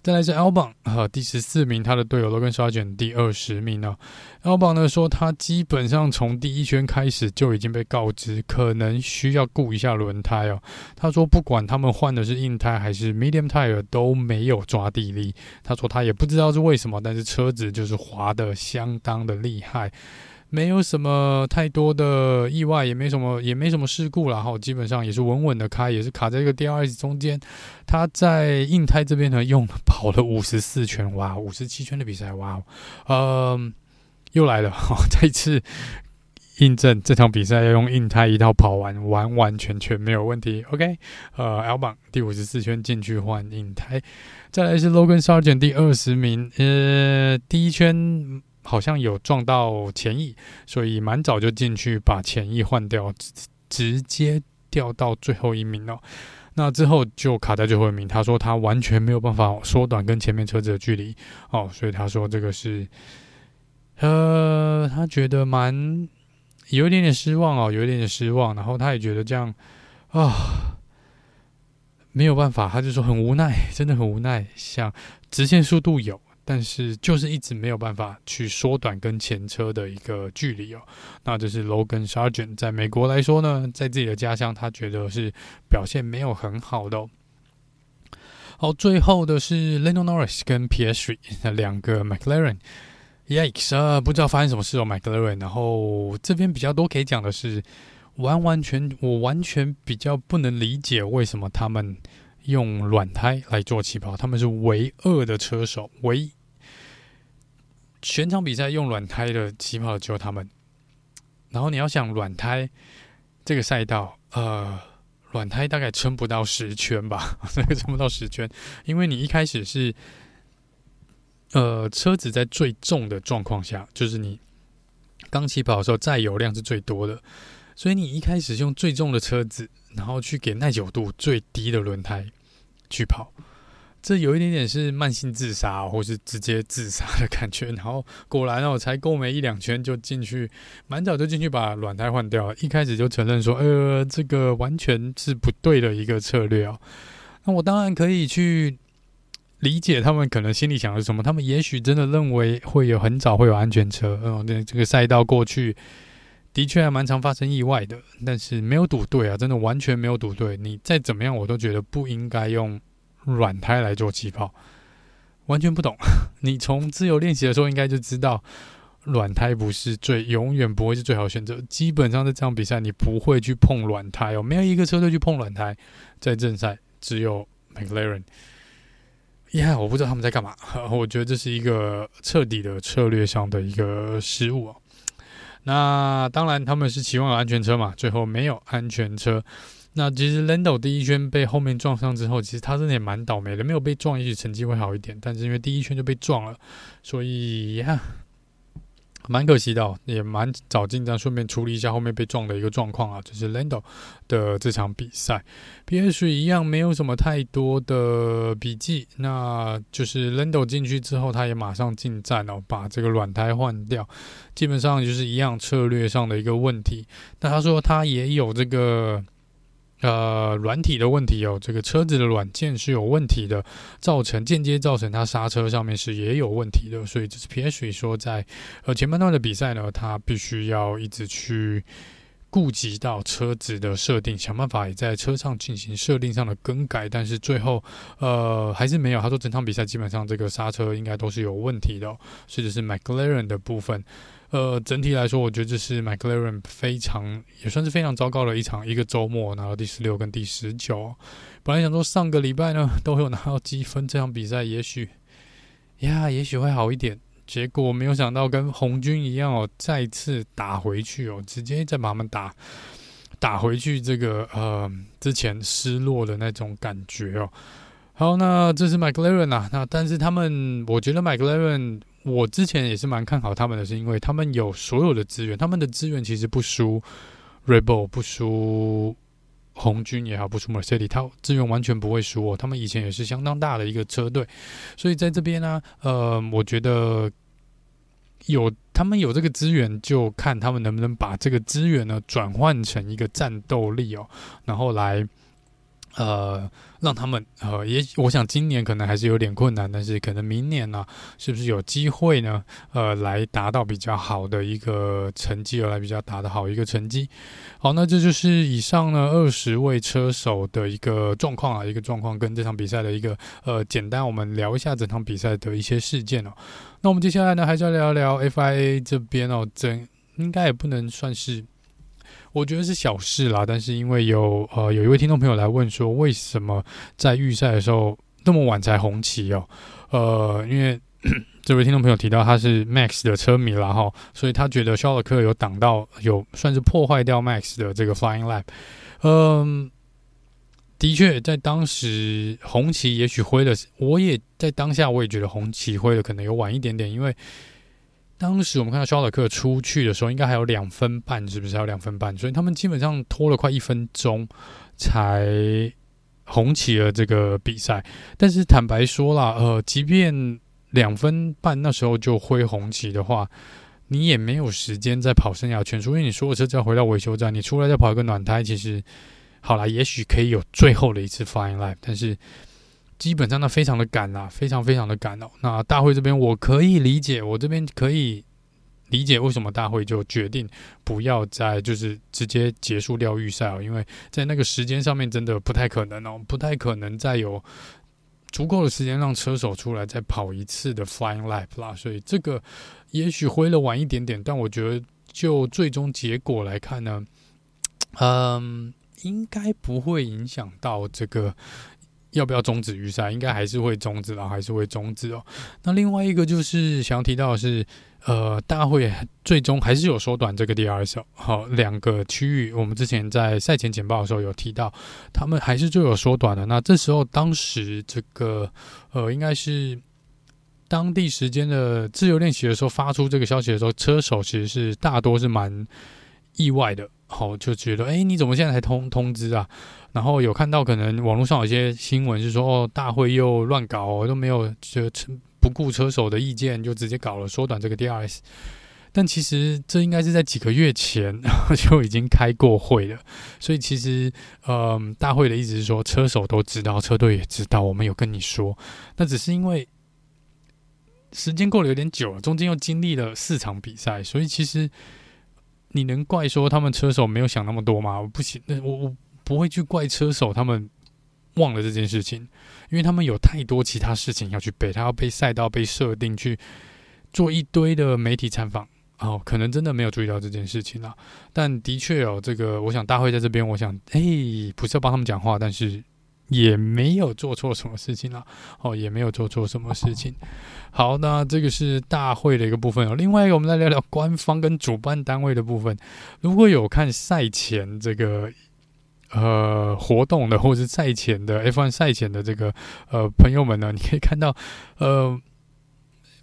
再来是 Albon 啊，第十四名，他的队友 Logan s a r g e n t 第二十名呢。Albon 呢说，他基本上从第一圈开始就已经被告知可能需要顾一下轮胎哦。他说，不管他们换的是硬胎还是 medium tire 都没有抓地力。他说他也不知道是为什么，但是车子就是滑得相当的厉害。没有什么太多的意外，也没什么，也没什么事故，然后基本上也是稳稳的开，也是卡在一个 DRS 中间。他在硬胎这边呢，用跑了五十四圈，哇，五十七圈的比赛，哇，嗯，又来了，[laughs] 再次印证这场比赛要用硬胎一套跑完，完完全全没有问题。OK，呃，L 榜第五十四圈进去换硬胎，再来是 Logan Sargent 第二十名，呃，第一圈。好像有撞到前翼，所以蛮早就进去把前翼换掉，直接掉到最后一名了。那之后就卡在最后一名。他说他完全没有办法缩短跟前面车子的距离哦，所以他说这个是，呃，他觉得蛮有一点点失望哦，有一点点失望。然后他也觉得这样啊，没有办法，他就说很无奈，真的很无奈。像直线速度有。但是就是一直没有办法去缩短跟前车的一个距离哦。那这是 Logan Sargent 在美国来说呢，在自己的家乡，他觉得是表现没有很好的哦。好，最后的是 Lando Norris 跟 Piastri 那两个 McLaren。Yikes 啊，不知道发生什么事哦，McLaren。然后这边比较多可以讲的是，完完全我完全比较不能理解为什么他们用软胎来做起跑，他们是唯二的车手，唯一。全场比赛用软胎的起跑的只有他们，然后你要想软胎这个赛道，呃，软胎大概撑不到十圈吧，大 [laughs] 概撑不到十圈，因为你一开始是，呃，车子在最重的状况下，就是你刚起跑的时候载油量是最多的，所以你一开始用最重的车子，然后去给耐久度最低的轮胎去跑。这有一点点是慢性自杀，或是直接自杀的感觉。然后果然哦，才过没一两圈就进去，蛮早就进去把软胎换掉了。一开始就承认说，呃，这个完全是不对的一个策略哦。那我当然可以去理解他们可能心里想的是什么。他们也许真的认为会有很早会有安全车。嗯，那这个赛道过去的确还蛮常发生意外的，但是没有赌对啊，真的完全没有赌对。你再怎么样，我都觉得不应该用。软胎来做起跑，完全不懂。[laughs] 你从自由练习的时候应该就知道，软胎不是最，永远不会是最好选择。基本上在这场比赛，你不会去碰软胎哦，没有一个车队去碰软胎。在正赛，只有 McLaren。呀、yeah，我不知道他们在干嘛。[laughs] 我觉得这是一个彻底的策略上的一个失误哦。那当然，他们是期望有安全车嘛，最后没有安全车。那其实 Lando 第一圈被后面撞上之后，其实他真的也蛮倒霉的，没有被撞，也许成绩会好一点。但是因为第一圈就被撞了，所以呀，蛮可惜的，也蛮早进站，顺便处理一下后面被撞的一个状况啊。就是 Lando 的这场比赛，PS 一样没有什么太多的笔记。那就是 Lando 进去之后，他也马上进站哦，把这个软胎换掉，基本上就是一样策略上的一个问题。那他说他也有这个。呃，软体的问题哦，这个车子的软件是有问题的，造成间接造成它刹车上面是也有问题的，所以这是 PH 说在呃前半段的比赛呢，他必须要一直去顾及到车子的设定，想办法也在车上进行设定上的更改，但是最后呃还是没有。他说整场比赛基本上这个刹车应该都是有问题的哦，所以这是 McLaren 的部分。呃，整体来说，我觉得这是 McLaren 非常也算是非常糟糕的一场一个周末，拿到第十六跟第十九。本来想说上个礼拜呢都有拿到积分，这场比赛也许呀，也许会好一点。结果没有想到跟红军一样哦，再次打回去哦，直接再把他们打打回去，这个呃之前失落的那种感觉哦。好，那这是 McLaren 啊，那但是他们，我觉得 McLaren。我之前也是蛮看好他们的，是因为他们有所有的资源，他们的资源其实不输 Red Bull，不输红军也好，不输 Mercedes，他资源完全不会输哦。他们以前也是相当大的一个车队，所以在这边呢，呃，我觉得有他们有这个资源，就看他们能不能把这个资源呢转换成一个战斗力哦，然后来。呃，让他们呃，也我想今年可能还是有点困难，但是可能明年呢，是不是有机会呢？呃，来达到比较好的一个成绩，而来比较打的好一个成绩。好，那这就是以上呢二十位车手的一个状况啊，一个状况跟这场比赛的一个呃简单，我们聊一下整场比赛的一些事件哦。那我们接下来呢，还是要聊一聊 FIA 这边哦，整应该也不能算是。我觉得是小事啦，但是因为有呃有一位听众朋友来问说，为什么在预赛的时候那么晚才红旗哦？呃，因为 [clears throat] 这位听众朋友提到他是 Max 的车迷啦哈，所以他觉得肖尔克有挡到，有算是破坏掉 Max 的这个 Flying Lap。嗯，的确在当时红旗也许挥的，我也在当下我也觉得红旗挥的可能有晚一点点，因为。当时我们看到肖尔克出去的时候，应该还有两分半，是不是还有两分半？所以他们基本上拖了快一分钟才红起了这个比赛。但是坦白说啦，呃，即便两分半那时候就挥红旗的话，你也没有时间再跑生涯圈，除非你所有车子要回到维修站，你出来再跑一个暖胎，其实好啦，也许可以有最后的一次 flying lap，但是基本上那非常的赶啦，非常非常的赶哦。那大会这边我可以理解，我这边可以理解为什么大会就决定不要再就是直接结束掉预赛哦，因为在那个时间上面真的不太可能哦，不太可能再有。足够的时间让车手出来再跑一次的 flying lap 啦，所以这个也许挥了晚一点点，但我觉得就最终结果来看呢，嗯，应该不会影响到这个。要不要终止预赛？应该还是会终止，然后还是会终止哦。那另外一个就是想要提到的是，呃，大会最终还是有缩短这个 DRS 好，两个区域。我们之前在赛前简报的时候有提到，他们还是就有缩短的。那这时候当时这个呃，应该是当地时间的自由练习的时候发出这个消息的时候，车手其实是大多是蛮意外的。好，就觉得，哎、你怎么现在才通通知啊？然后有看到可能网络上有些新闻是说，哦，大会又乱搞，哦，都没有就不顾车手的意见，就直接搞了缩短这个 DRS。但其实这应该是在几个月前 [laughs] 就已经开过会了，所以其实，嗯、大会的意思是说，车手都知道，车队也知道，我们有跟你说，那只是因为时间过了有点久了，中间又经历了四场比赛，所以其实。你能怪说他们车手没有想那么多吗？我不行，那我我不会去怪车手，他们忘了这件事情，因为他们有太多其他事情要去背，他要被赛道被设定去做一堆的媒体采访，哦，可能真的没有注意到这件事情啊。但的确有这个，我想大会在这边，我想，哎，不是要帮他们讲话，但是。也没有做错什么事情啦，哦，也没有做错什么事情。好，那这个是大会的一个部分哦。另外一个，我们来聊聊官方跟主办单位的部分。如果有看赛前这个呃活动的，或者是赛前的 F1 赛前的这个呃朋友们呢，你可以看到呃。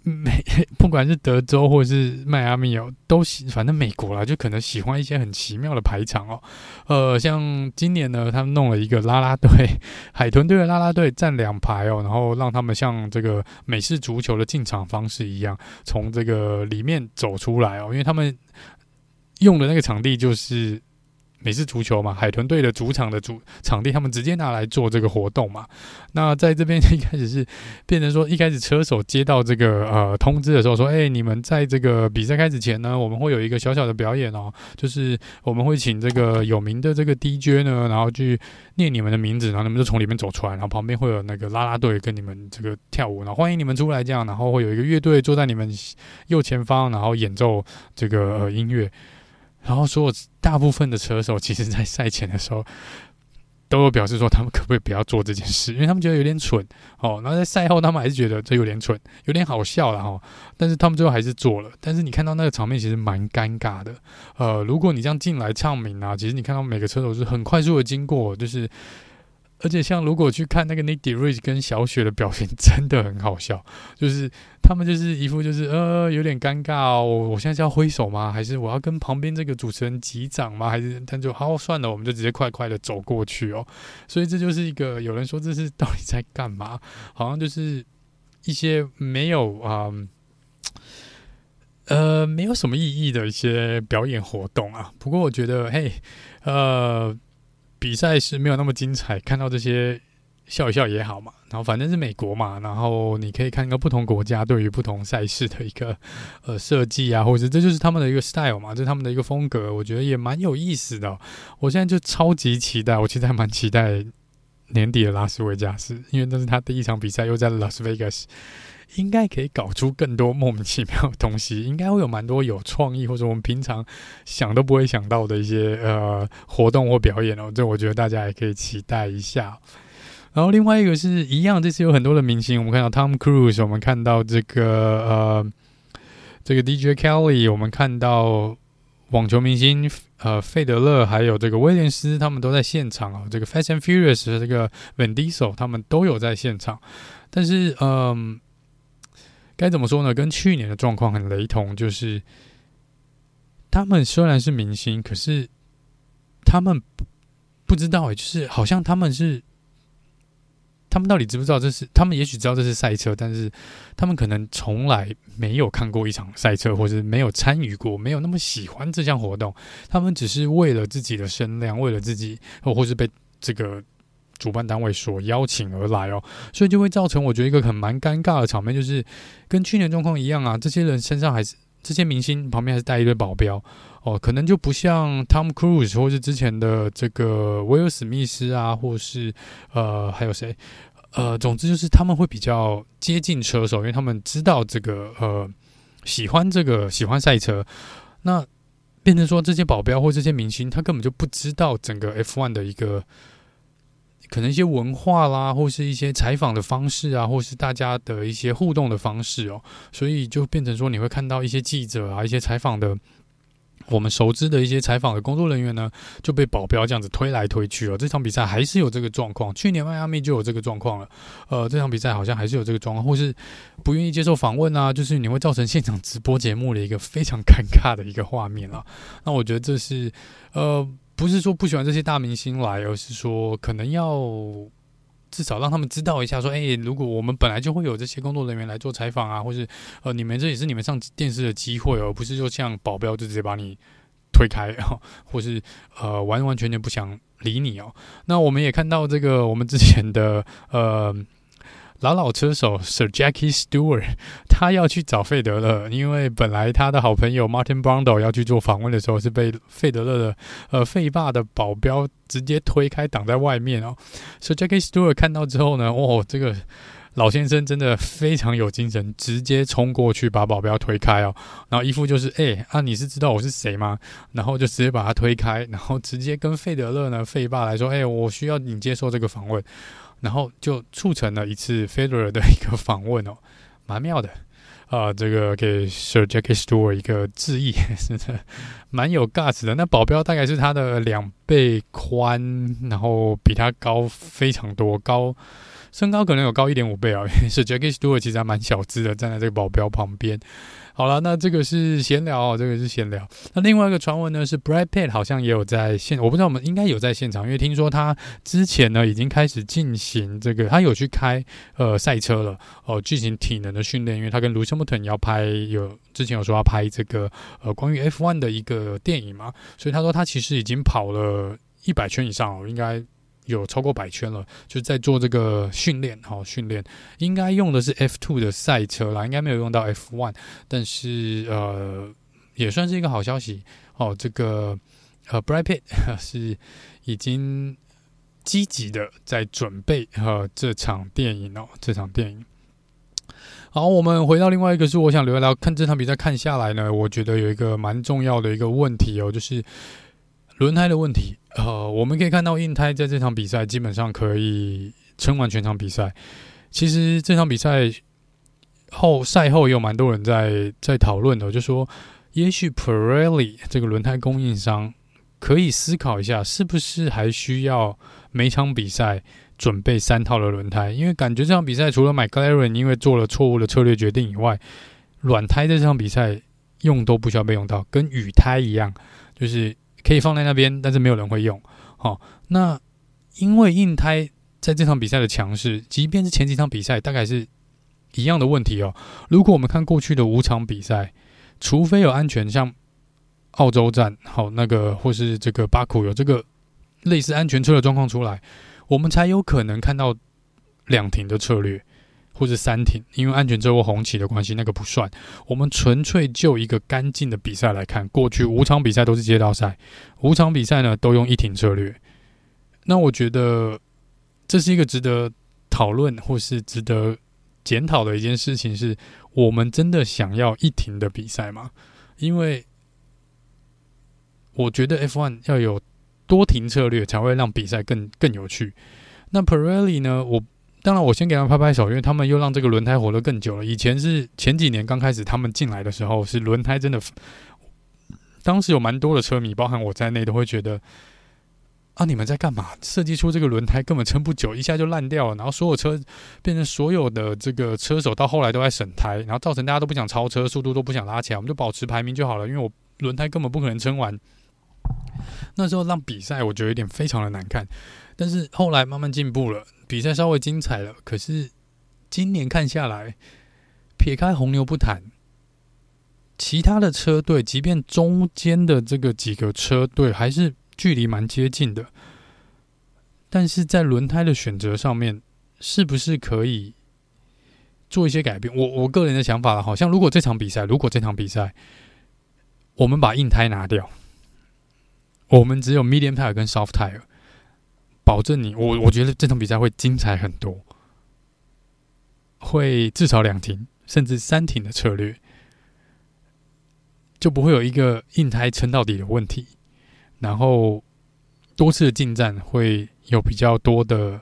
美 [laughs] 不管是德州或者是迈阿密哦，都喜反正美国啦，就可能喜欢一些很奇妙的排场哦。呃，像今年呢，他们弄了一个啦啦队，[laughs] 海豚队的啦啦队站两排哦，然后让他们像这个美式足球的进场方式一样，从这个里面走出来哦，因为他们用的那个场地就是。美式足球嘛，海豚队的主场的主场地，他们直接拿来做这个活动嘛。那在这边一开始是变成说，一开始车手接到这个呃通知的时候说，哎、你们在这个比赛开始前呢，我们会有一个小小的表演哦，就是我们会请这个有名的这个 DJ 呢，然后去念你们的名字，然后你们就从里面走出来，然后旁边会有那个啦啦队跟你们这个跳舞，然后欢迎你们出来这样，然后会有一个乐队坐在你们右前方，然后演奏这个呃音乐。然后所有，大部分的车手其实，在赛前的时候，都有表示说，他们可不可以不要做这件事，因为他们觉得有点蠢哦。那在赛后，他们还是觉得这有点蠢，有点好笑了哈。但是他们最后还是做了。但是你看到那个场面，其实蛮尴尬的。呃，如果你这样进来唱名啊，其实你看到每个车手是很快速的经过，就是。而且像如果去看那个 Nick de Vries 跟小雪的表情，真的很好笑。[laughs] 就是他们就是一副就是呃有点尴尬哦，我现在是要挥手吗？还是我要跟旁边这个主持人击掌吗？还是他就好算了，我们就直接快快的走过去哦。所以这就是一个有人说这是到底在干嘛？好像就是一些没有啊，呃没有什么意义的一些表演活动啊。不过我觉得嘿呃。比赛是没有那么精彩，看到这些笑一笑也好嘛。然后反正是美国嘛，然后你可以看一个不同国家对于不同赛事的一个呃设计啊，或者这就是他们的一个 style 嘛，这是他们的一个风格，我觉得也蛮有意思的。我现在就超级期待，我其实还蛮期待年底的拉斯维加斯，因为那是他第一场比赛，又在拉斯维加斯。应该可以搞出更多莫名其妙的东西，应该会有蛮多有创意或者我们平常想都不会想到的一些呃活动或表演哦，这我觉得大家也可以期待一下。然后另外一个是一样，这次有很多的明星，我们看到 Tom Cruise，我们看到这个呃这个 DJ Kelly，我们看到网球明星呃费德勒，还有这个威廉斯，他们都在现场啊。这个 Fast and Furious 的这个 Vin Diesel，他们都有在现场，但是嗯。该怎么说呢？跟去年的状况很雷同，就是他们虽然是明星，可是他们不知道，就是好像他们是。他们到底知不知道这是？他们也许知道这是赛车，但是他们可能从来没有看过一场赛车，或者没有参与过，没有那么喜欢这项活动。他们只是为了自己的声量，为了自己，或或是被这个主办单位所邀请而来哦，所以就会造成我觉得一个很蛮尴尬的场面，就是跟去年状况一样啊，这些人身上还是这些明星旁边还是带一堆保镖。哦，可能就不像 Tom Cruise 或是之前的这个威尔史密斯啊，或是呃还有谁？呃，总之就是他们会比较接近车手，因为他们知道这个呃喜欢这个喜欢赛车。那变成说这些保镖或这些明星，他根本就不知道整个 F1 的一个可能一些文化啦，或是一些采访的方式啊，或是大家的一些互动的方式哦，所以就变成说你会看到一些记者啊，一些采访的。我们熟知的一些采访的工作人员呢，就被保镖这样子推来推去哦。这场比赛还是有这个状况，去年迈阿密就有这个状况了。呃，这场比赛好像还是有这个状况，或是不愿意接受访问啊，就是你会造成现场直播节目的一个非常尴尬的一个画面啊。[laughs] 那我觉得这是呃，不是说不喜欢这些大明星来，而是说可能要。至少让他们知道一下，说，哎、如果我们本来就会有这些工作人员来做采访啊，或是呃，你们这也是你们上电视的机会，而不是就像保镖就直接把你推开，[laughs] 或是呃，完完全全不想理你哦。那我们也看到这个，我们之前的呃。老老车手 Sir Jackie Stewart，[laughs] 他要去找费德勒，因为本来他的好朋友 Martin Brundle 要去做访问的时候，是被费德勒的呃费爸的保镖直接推开挡在外面哦。Sir Jackie Stewart 看到之后呢，哦，这个老先生真的非常有精神，直接冲过去把保镖推开哦，然后一副就是哎、啊，你是知道我是谁吗？然后就直接把他推开，然后直接跟费德勒呢费爸来说，哎、我需要你接受这个访问。然后就促成了一次 Federer 的一个访问哦，[laughs] 蛮妙的啊、这个给 Sir Jackie Stewart 一个致意，[laughs] 蛮有 guts 的。那保镖大概是他的两倍宽，然后比他高非常多，高身高可能有高一点五倍啊。Sir Jackie Stewart 其实还蛮小只的，站在这个保镖旁边。好了，那这个是闲聊哦，这个是闲聊。那另外一个传闻呢是 Brad Pitt 好像也有在现，我不知道我们应该有在现场，因为听说他之前呢已经开始进行这个，他有去开呃赛车了哦，进行体能的训练，因为他跟 Lewis Hamilton 要拍有之前有说要拍这个呃关于 F1 的一个电影嘛，所以他说他其实已经跑了一百圈以上哦，应该。有超过百圈了，就在做这个训练，好训练，应该用的是 F two 的赛车啦，应该没有用到 F one，但是呃，也算是一个好消息哦。这个呃，Brad Pitt [laughs] 是已经积极的在准备呃这场电影哦，这场电影。好，我们回到另外一个，是我想聊一聊看这场比赛看下来呢，我觉得有一个蛮重要的一个问题哦，就是。轮胎的问题，呃，我们可以看到硬胎在这场比赛基本上可以撑完全场比赛。其实这场比赛后赛后也有蛮多人在在讨论的，就说也许 Pirelli 这个轮胎供应商可以思考一下，是不是还需要每场比赛准备三套的轮胎？因为感觉这场比赛除了 McLaren 因为做了错误的策略决定以外，软胎在这场比赛用都不需要被用到，跟雨胎一样，就是。可以放在那边，但是没有人会用。好、那因为硬胎在这场比赛的强势，即便是前几场比赛，大概是一样的问题哦。如果我们看过去的五场比赛，除非有安全，像澳洲站，好、那个或是这个巴库有这个类似安全车的状况出来，我们才有可能看到两停的策略。或者三停，因为安全车或红旗的关系，那个不算。我们纯粹就一个干净的比赛来看，过去五场比赛都是街道赛，五场比赛呢都用一停策略。那我觉得这是一个值得讨论或是值得检讨的一件事情，是我们真的想要一停的比赛吗？因为我觉得 F1 要有多停策略，才会让比赛更更有趣。那 Pirelli 呢？我。当然，我先给他们拍拍手，因为他们又让这个轮胎活得更久了。以前是前几年刚开始他们进来的时候，是轮胎真的，当时有蛮多的车迷，包含我在内，都会觉得啊，你们在干嘛？设计出这个轮胎根本撑不久，一下就烂掉了，然后所有车变成所有的这个车手到后来都在省胎，然后造成大家都不想超车，速度都不想拉起来，我们就保持排名就好了，因为我轮胎根本不可能撑完。那时候让比赛我觉得有点非常的难看，但是后来慢慢进步了，比赛稍微精彩了。可是今年看下来，撇开红牛不谈，其他的车队，即便中间的这个几个车队还是。距离蛮接近的，但是在轮胎的选择上面，是不是可以做一些改变？我我个人的想法，好像如果这场比赛，如果这场比赛我们把硬胎拿掉，我们只有 medium tire 跟 soft tire，保证你，我我觉得这场比赛会精彩很多，会至少两停甚至三停的策略，就不会有一个硬胎撑到底的问题。然后多次的进站会有比较多的，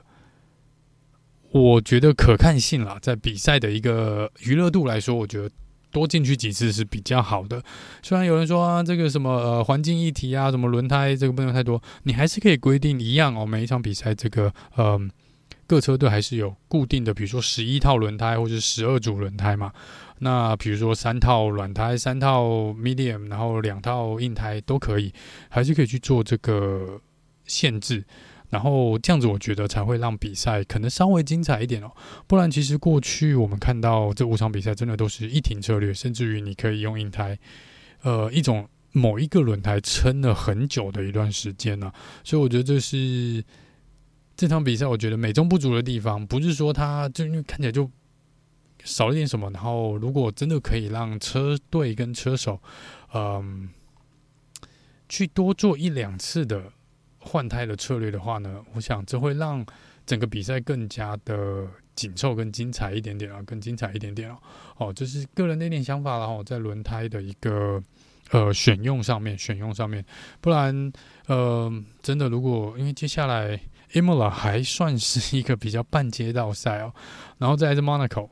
我觉得可看性啦，在比赛的一个娱乐度来说，我觉得多进去几次是比较好的。虽然有人说啊，这个什么呃环境议题啊，什么轮胎这个不能太多，你还是可以规定一样哦。每一场比赛这个呃各车队还是有固定的，比如说十一套轮胎或者十二组轮胎嘛。那比如说三套软胎、三套 medium，然后两套硬胎都可以，还是可以去做这个限制，然后这样子我觉得才会让比赛可能稍微精彩一点哦。不然其实过去我们看到这五场比赛真的都是一停策略，甚至于你可以用硬胎，呃，一种某一个轮胎撑了很久的一段时间呢、所以我觉得这是这场比赛我觉得美中不足的地方，不是说它就因为看起来就。少了点什么，然后如果真的可以让车队跟车手，嗯，去多做一两次的换胎的策略的话呢，我想这会让整个比赛更加的紧凑、更精彩一点点啊，更精彩一点点哦。哦，这是个人的一点想法了哈，在轮胎的一个呃选用上面，选用上面，不然呃，真的如果因为接下来 Imola 还算是一个比较半街道赛哦，然后再来是 Monaco。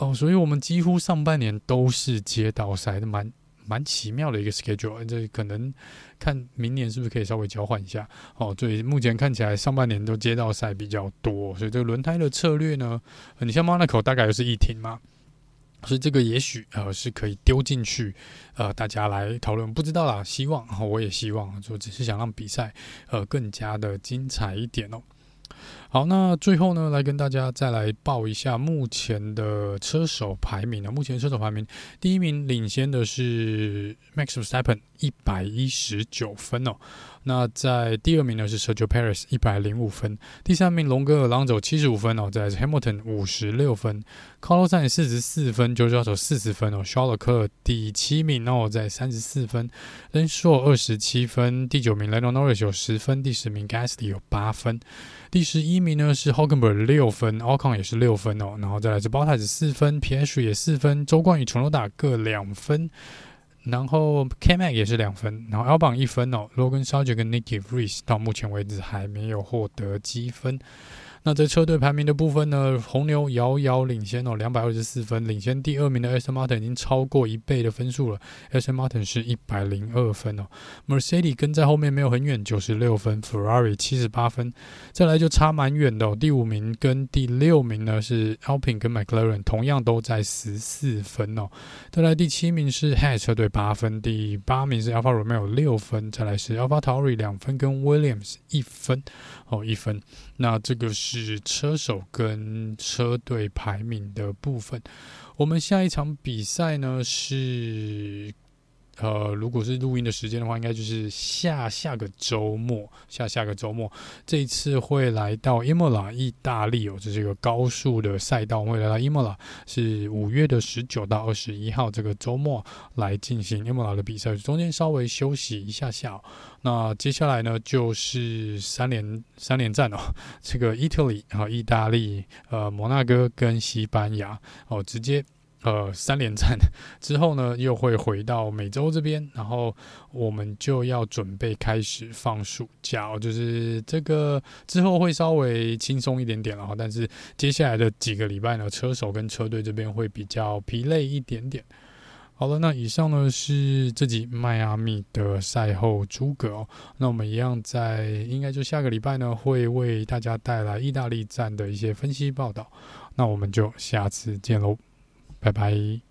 哦，所以我们几乎上半年都是街道赛，蛮蛮奇妙的一个 schedule。这可能看明年是不是可以稍微交换一下。哦，所以目前看起来上半年都街道赛比较多，所以这个轮胎的策略呢，你像 Monaco 大概又是一停嘛，所以这个也许呃是可以丢进去，呃，大家来讨论。不知道啦，希望我也希望，就只是想让比赛呃更加的精彩一点哦。好，那最后呢，来跟大家再来报一下目前的车手排名啊。目前车手排名第一名领先的是 Max v e s t a p p e n 一百一十九分哦。那在第二名呢是 Sergio Perez 一百零五分，第三名龙哥尔朗佐七十五分哦，在 Hamilton 五十六分，Carlos Sainz 四十四分，George Russell 四十分哦，Charles Leclerc 第七名哦，在三十四分，Lance Stroll 二十七分，第九名 Lando Norris 有十分，第十名 Gasly 有八分，第十一名呢是 Hockenberg 六分，Alcon 也是六分哦，然后再来自 Baltaz 四分，PS 也四分，周冠宇、陈龙达各两分，然后 K Mac 也是两分，然后 L 榜一分哦，Logan Sawyer 跟 Nicky Freeze 到目前为止还没有获得积分。那在车队排名的部分呢，红牛遥遥领先哦，两百二十四分，领先第二名的 S. Martin 已经超过一倍的分数了。S. Martin 是一百零二分哦，Mercedes 跟在后面没有很远，九十六分，Ferrari 七十八分，再来就差蛮远的哦。第五名跟第六名呢是 Alpine 跟 McLaren 同样都在十四分哦。再来第七名是 Haas 车队八分，第八名是 Alpha Romeo 六分，再来是 AlphaTauri 两分跟 Williams 一分哦，一分。那这个是车手跟车队排名的部分。我们下一场比赛呢是。呃，如果是录音的时间的话，应该就是下下个周末，下下个周末，这一次会来到 Imola，意大利哦，这是一个高速的赛道，会来到 Imola，是五月的十九到二十一号这个周末来进行 Imola 的比赛，中间稍微休息一下下哦。那接下来呢，就是三连三连战哦，这个 Italy 和意大利，呃，摩纳哥跟西班牙哦，直接。呃，三连战之后呢，又会回到美洲这边，然后我们就要准备开始放暑假，就是这个之后会稍微轻松一点点，然后但是接下来的几个礼拜呢，车手跟车队这边会比较疲累一点点。好了，那以上呢是这集迈阿密的赛后诸葛哦。那我们一样在应该就下个礼拜呢，会为大家带来意大利站的一些分析报道。那我们就下次见喽，拜拜。